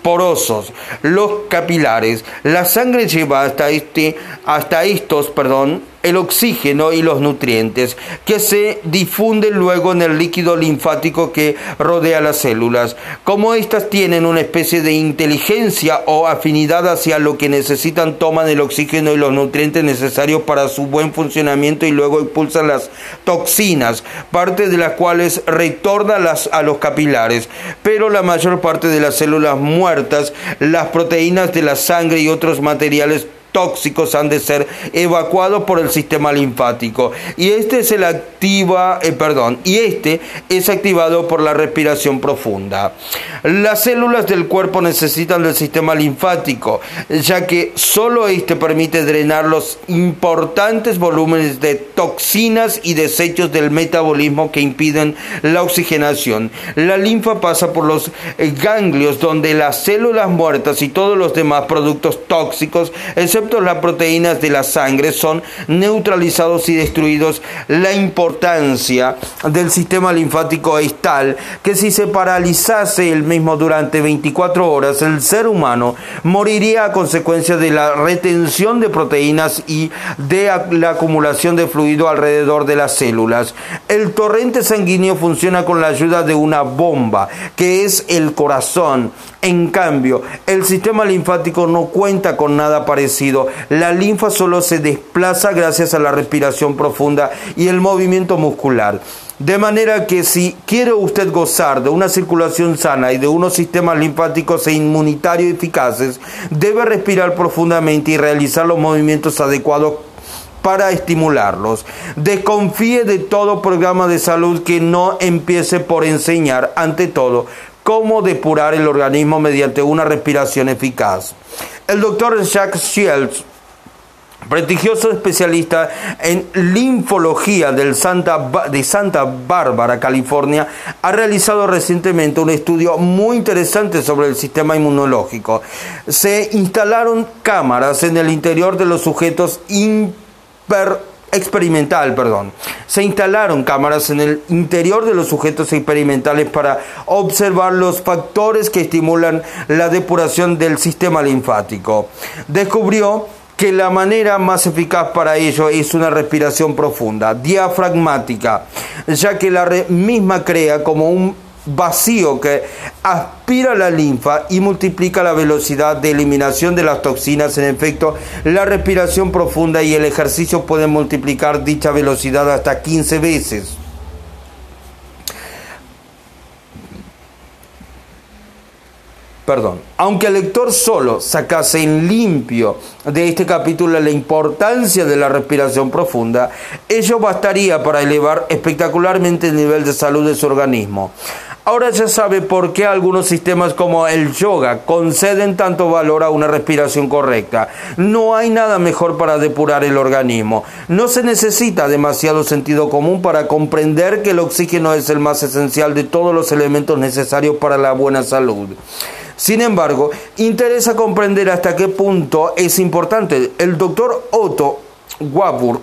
porosos, los capilares. La sangre lleva hasta este hasta estos, perdón, el oxígeno y los nutrientes que se difunden luego en el líquido linfático que rodea las células. Como éstas tienen una especie de inteligencia o afinidad hacia lo que necesitan, toman el oxígeno y los nutrientes necesarios para su buen funcionamiento y luego impulsan las toxinas, parte de las cuales retorna las, a los capilares. Pero la mayor parte de las células muertas, las proteínas de la sangre y otros materiales tóxicos han de ser evacuados por el sistema linfático y este es el activa, eh, perdón, y este es activado por la respiración profunda. Las células del cuerpo necesitan del sistema linfático, ya que solo este permite drenar los importantes volúmenes de toxinas y desechos del metabolismo que impiden la oxigenación. La linfa pasa por los ganglios donde las células muertas y todos los demás productos tóxicos, excepto las proteínas de la sangre, son neutralizados y destruidos. La importancia del sistema linfático es tal que si se paralizase el mismo durante 24 horas, el ser humano moriría a consecuencia de la retención de proteínas y de la acumulación de fluido alrededor de las células. El torrente sanguíneo funciona con la ayuda de una bomba, que es el corazón. En cambio, el sistema linfático no cuenta con nada parecido. La linfa solo se desplaza gracias a la respiración profunda y el movimiento muscular. De manera que si quiere usted gozar de una circulación sana y de unos sistemas linfáticos e inmunitarios eficaces, debe respirar profundamente y realizar los movimientos adecuados para estimularlos. Desconfíe de todo programa de salud que no empiece por enseñar, ante todo, cómo depurar el organismo mediante una respiración eficaz. El doctor Jacques Shields prestigioso especialista en linfología del Santa, de Santa Bárbara, California, ha realizado recientemente un estudio muy interesante sobre el sistema inmunológico. Se instalaron cámaras en el interior de los sujetos imper experimental, perdón. Se instalaron cámaras en el interior de los sujetos experimentales para observar los factores que estimulan la depuración del sistema linfático. Descubrió que la manera más eficaz para ello es una respiración profunda, diafragmática, ya que la misma crea como un vacío que aspira la linfa y multiplica la velocidad de eliminación de las toxinas. En efecto, la respiración profunda y el ejercicio pueden multiplicar dicha velocidad hasta 15 veces. Perdón, aunque el lector solo sacase en limpio de este capítulo la importancia de la respiración profunda, ello bastaría para elevar espectacularmente el nivel de salud de su organismo. Ahora ya sabe por qué algunos sistemas como el yoga conceden tanto valor a una respiración correcta. No hay nada mejor para depurar el organismo. No se necesita demasiado sentido común para comprender que el oxígeno es el más esencial de todos los elementos necesarios para la buena salud. Sin embargo, interesa comprender hasta qué punto es importante. El doctor Otto Warburg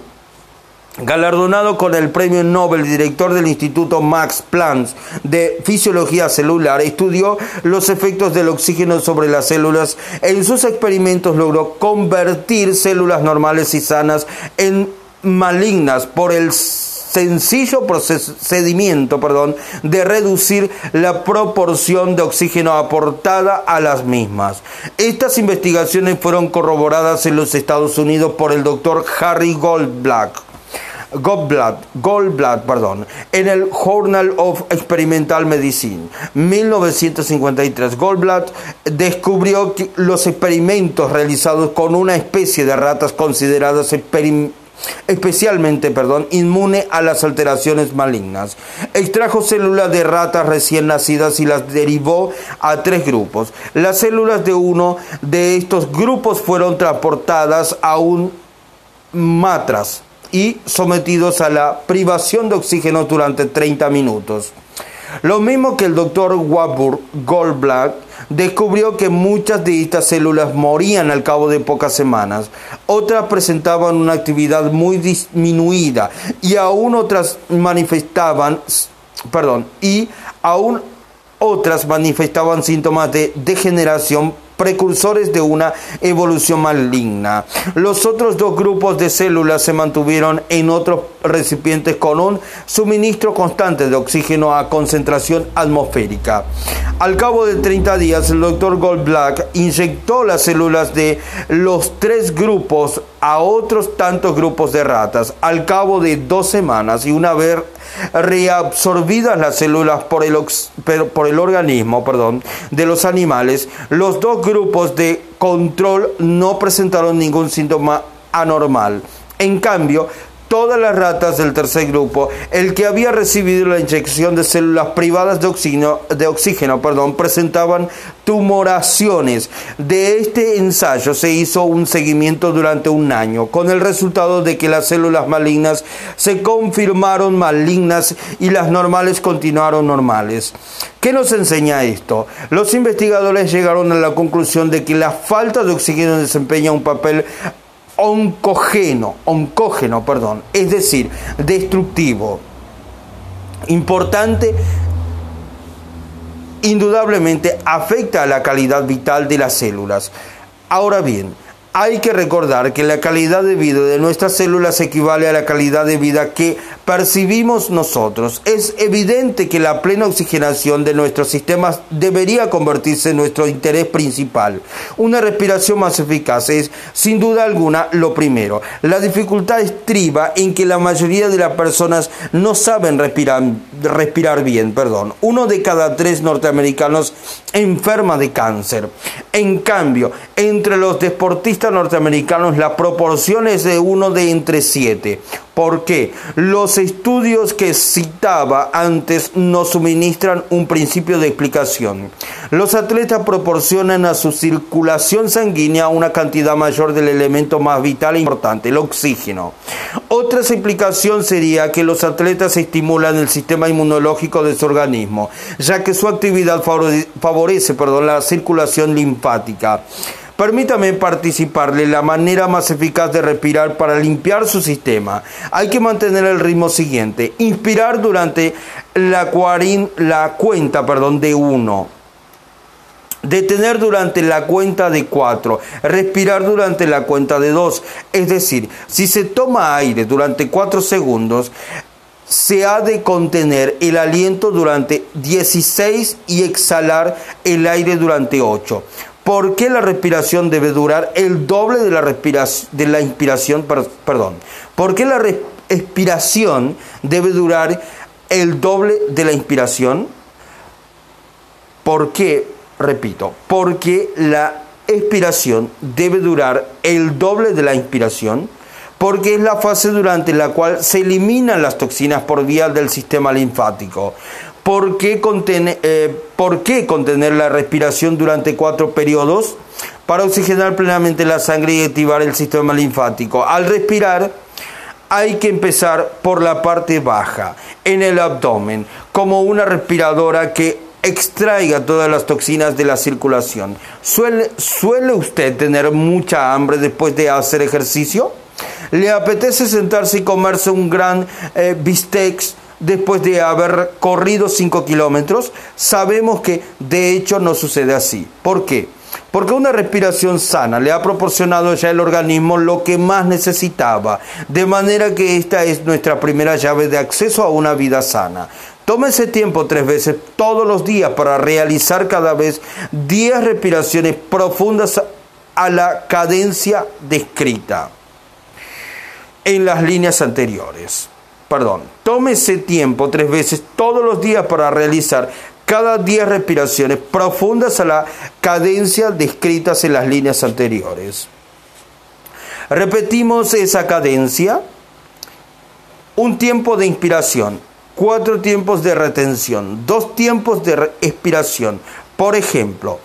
galardonado con el premio Nobel, director del Instituto Max Planck de Fisiología Celular, estudió los efectos del oxígeno sobre las células. En sus experimentos logró convertir células normales y sanas en malignas por el sencillo procedimiento perdón, de reducir la proporción de oxígeno aportada a las mismas. Estas investigaciones fueron corroboradas en los Estados Unidos por el doctor Harry Goldblatt Goldblatt, Goldblatt perdón, en el Journal of Experimental Medicine, 1953. Goldblatt descubrió los experimentos realizados con una especie de ratas consideradas especialmente perdón, inmune a las alteraciones malignas. Extrajo células de ratas recién nacidas y las derivó a tres grupos. Las células de uno de estos grupos fueron transportadas a un matras y sometidos a la privación de oxígeno durante 30 minutos. Lo mismo que el doctor Warburg Goldblatt descubrió que muchas de estas células morían al cabo de pocas semanas, otras presentaban una actividad muy disminuida y aún otras manifestaban, perdón, y aún otras manifestaban síntomas de degeneración precursores de una evolución maligna. Los otros dos grupos de células se mantuvieron en otros recipientes con un suministro constante de oxígeno a concentración atmosférica. Al cabo de 30 días, el doctor Goldblatt inyectó las células de los tres grupos a otros tantos grupos de ratas. Al cabo de dos semanas y una vez reabsorbidas las células por el, por el organismo perdón, de los animales, los dos grupos de control no presentaron ningún síntoma anormal. En cambio, todas las ratas del tercer grupo, el que había recibido la inyección de células privadas de oxígeno, de oxígeno perdón, presentaban tumoraciones. De este ensayo se hizo un seguimiento durante un año, con el resultado de que las células malignas se confirmaron malignas y las normales continuaron normales. ¿Qué nos enseña esto? Los investigadores llegaron a la conclusión de que la falta de oxígeno desempeña un papel oncógeno, oncógeno, perdón, es decir, destructivo. Importante indudablemente afecta a la calidad vital de las células. Ahora bien, hay que recordar que la calidad de vida de nuestras células equivale a la calidad de vida que percibimos nosotros. Es evidente que la plena oxigenación de nuestros sistemas debería convertirse en nuestro interés principal. Una respiración más eficaz es, sin duda alguna, lo primero. La dificultad estriba en que la mayoría de las personas no saben respirar, respirar bien. Perdón. Uno de cada tres norteamericanos enferma de cáncer. En cambio, entre los deportistas norteamericanos la proporción es de uno de entre siete. ¿Por qué? Los estudios que citaba antes nos suministran un principio de explicación. Los atletas proporcionan a su circulación sanguínea una cantidad mayor del elemento más vital e importante, el oxígeno. Otra explicación sería que los atletas estimulan el sistema inmunológico de su organismo, ya que su actividad favorece perdón, la circulación linfática. Permítame participarle la manera más eficaz de respirar para limpiar su sistema. Hay que mantener el ritmo siguiente. Inspirar durante la, cuenta perdón, de 1. Detener durante la cuenta de 4. Respirar durante la cuenta de 2. Es decir, si se toma aire durante 4 segundos, se ha de contener el aliento durante 16 y exhalar el aire durante 8. ¿Por qué la respiración debe durar el doble de la, respiración, de la inspiración? Perdón. ¿Por qué la respiración debe durar el doble de la inspiración? ¿Por qué? Repito, porque la expiración debe durar el doble de la inspiración porque es la fase durante la cual se eliminan las toxinas por vía del sistema linfático. ¿Por qué, eh, ¿Por qué contener la respiración durante cuatro periodos? Para oxigenar plenamente la sangre y activar el sistema linfático. Al respirar, hay que empezar por la parte baja, en el abdomen, como una respiradora que extraiga todas las toxinas de la circulación. ¿Suele, ¿Suele usted tener mucha hambre después de hacer ejercicio? ¿Le apetece sentarse y comerse un gran eh, bistec después de haber corrido 5 kilómetros? Sabemos que de hecho no sucede así. ¿Por qué? Porque una respiración sana le ha proporcionado ya el organismo lo que más necesitaba, de manera que esta es nuestra primera llave de acceso a una vida sana. Tómese tiempo tres veces todos los días para realizar cada vez 10 respiraciones profundas a la cadencia descrita en las líneas anteriores. Perdón, tómese tiempo tres veces todos los días para realizar cada 10 respiraciones profundas a la cadencia descritas en las líneas anteriores. Repetimos esa cadencia. Un tiempo de inspiración, cuatro tiempos de retención, dos tiempos de expiración. Por ejemplo,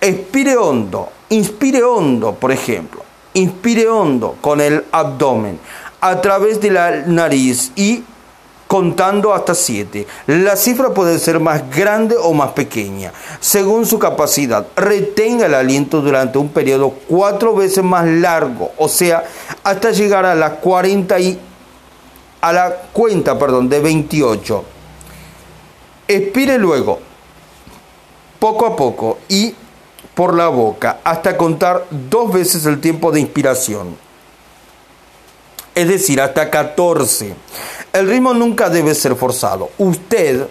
expire hondo, inspire hondo, por ejemplo. Inspire hondo con el abdomen a través de la nariz y contando hasta 7. La cifra puede ser más grande o más pequeña, según su capacidad. Retenga el aliento durante un periodo cuatro veces más largo, o sea, hasta llegar a la 40 y a la cuenta, perdón, de 28. Expire luego, poco a poco y por la boca hasta contar dos veces el tiempo de inspiración. Es decir, hasta 14. El ritmo nunca debe ser forzado. Usted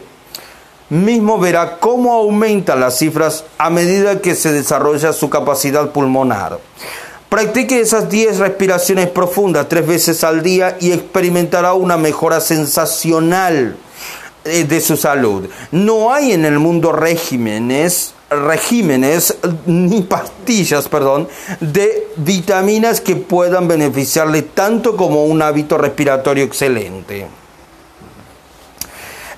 mismo verá cómo aumentan las cifras a medida que se desarrolla su capacidad pulmonar. Practique esas 10 respiraciones profundas tres veces al día y experimentará una mejora sensacional eh, de su salud. No hay en el mundo regímenes regímenes ni pastillas, perdón, de vitaminas que puedan beneficiarle tanto como un hábito respiratorio excelente.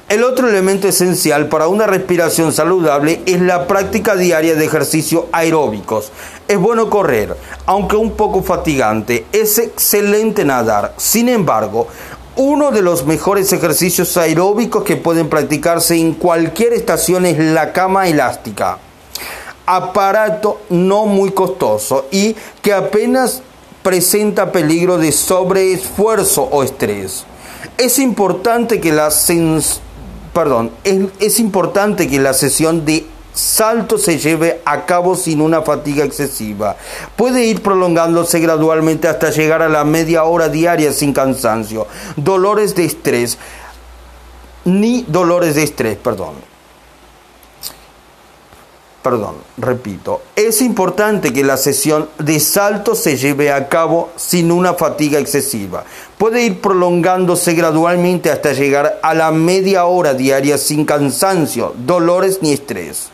El otro elemento esencial para una respiración saludable es la práctica diaria de ejercicios aeróbicos. Es bueno correr, aunque un poco fatigante. Es excelente nadar. Sin embargo, uno de los mejores ejercicios aeróbicos que pueden practicarse en cualquier estación es la cama elástica. Aparato no muy costoso y que apenas presenta peligro de sobreesfuerzo o estrés. Es importante que la perdón, es, importante que la sesión de salto se lleve a cabo sin una fatiga excesiva. Puede ir prolongándose gradualmente hasta llegar a la media hora diaria sin cansancio, dolores de estrés, ni dolores de estrés, perdón perdón, repito, es importante que la sesión de salto se lleve a cabo sin una fatiga excesiva. Puede ir prolongándose gradualmente hasta llegar a la media hora diaria sin cansancio, dolores ni estrés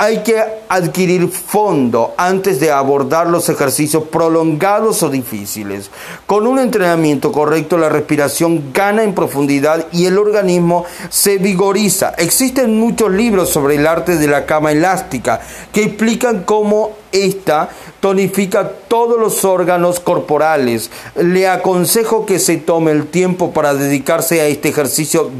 hay que adquirir fondo antes de abordar los ejercicios prolongados o difíciles. Con un entrenamiento correcto la respiración gana en profundidad y el organismo se vigoriza. Existen muchos libros sobre el arte de la cama elástica que explican cómo esta tonifica todos los órganos corporales. Le aconsejo que se tome el tiempo para dedicarse a este ejercicio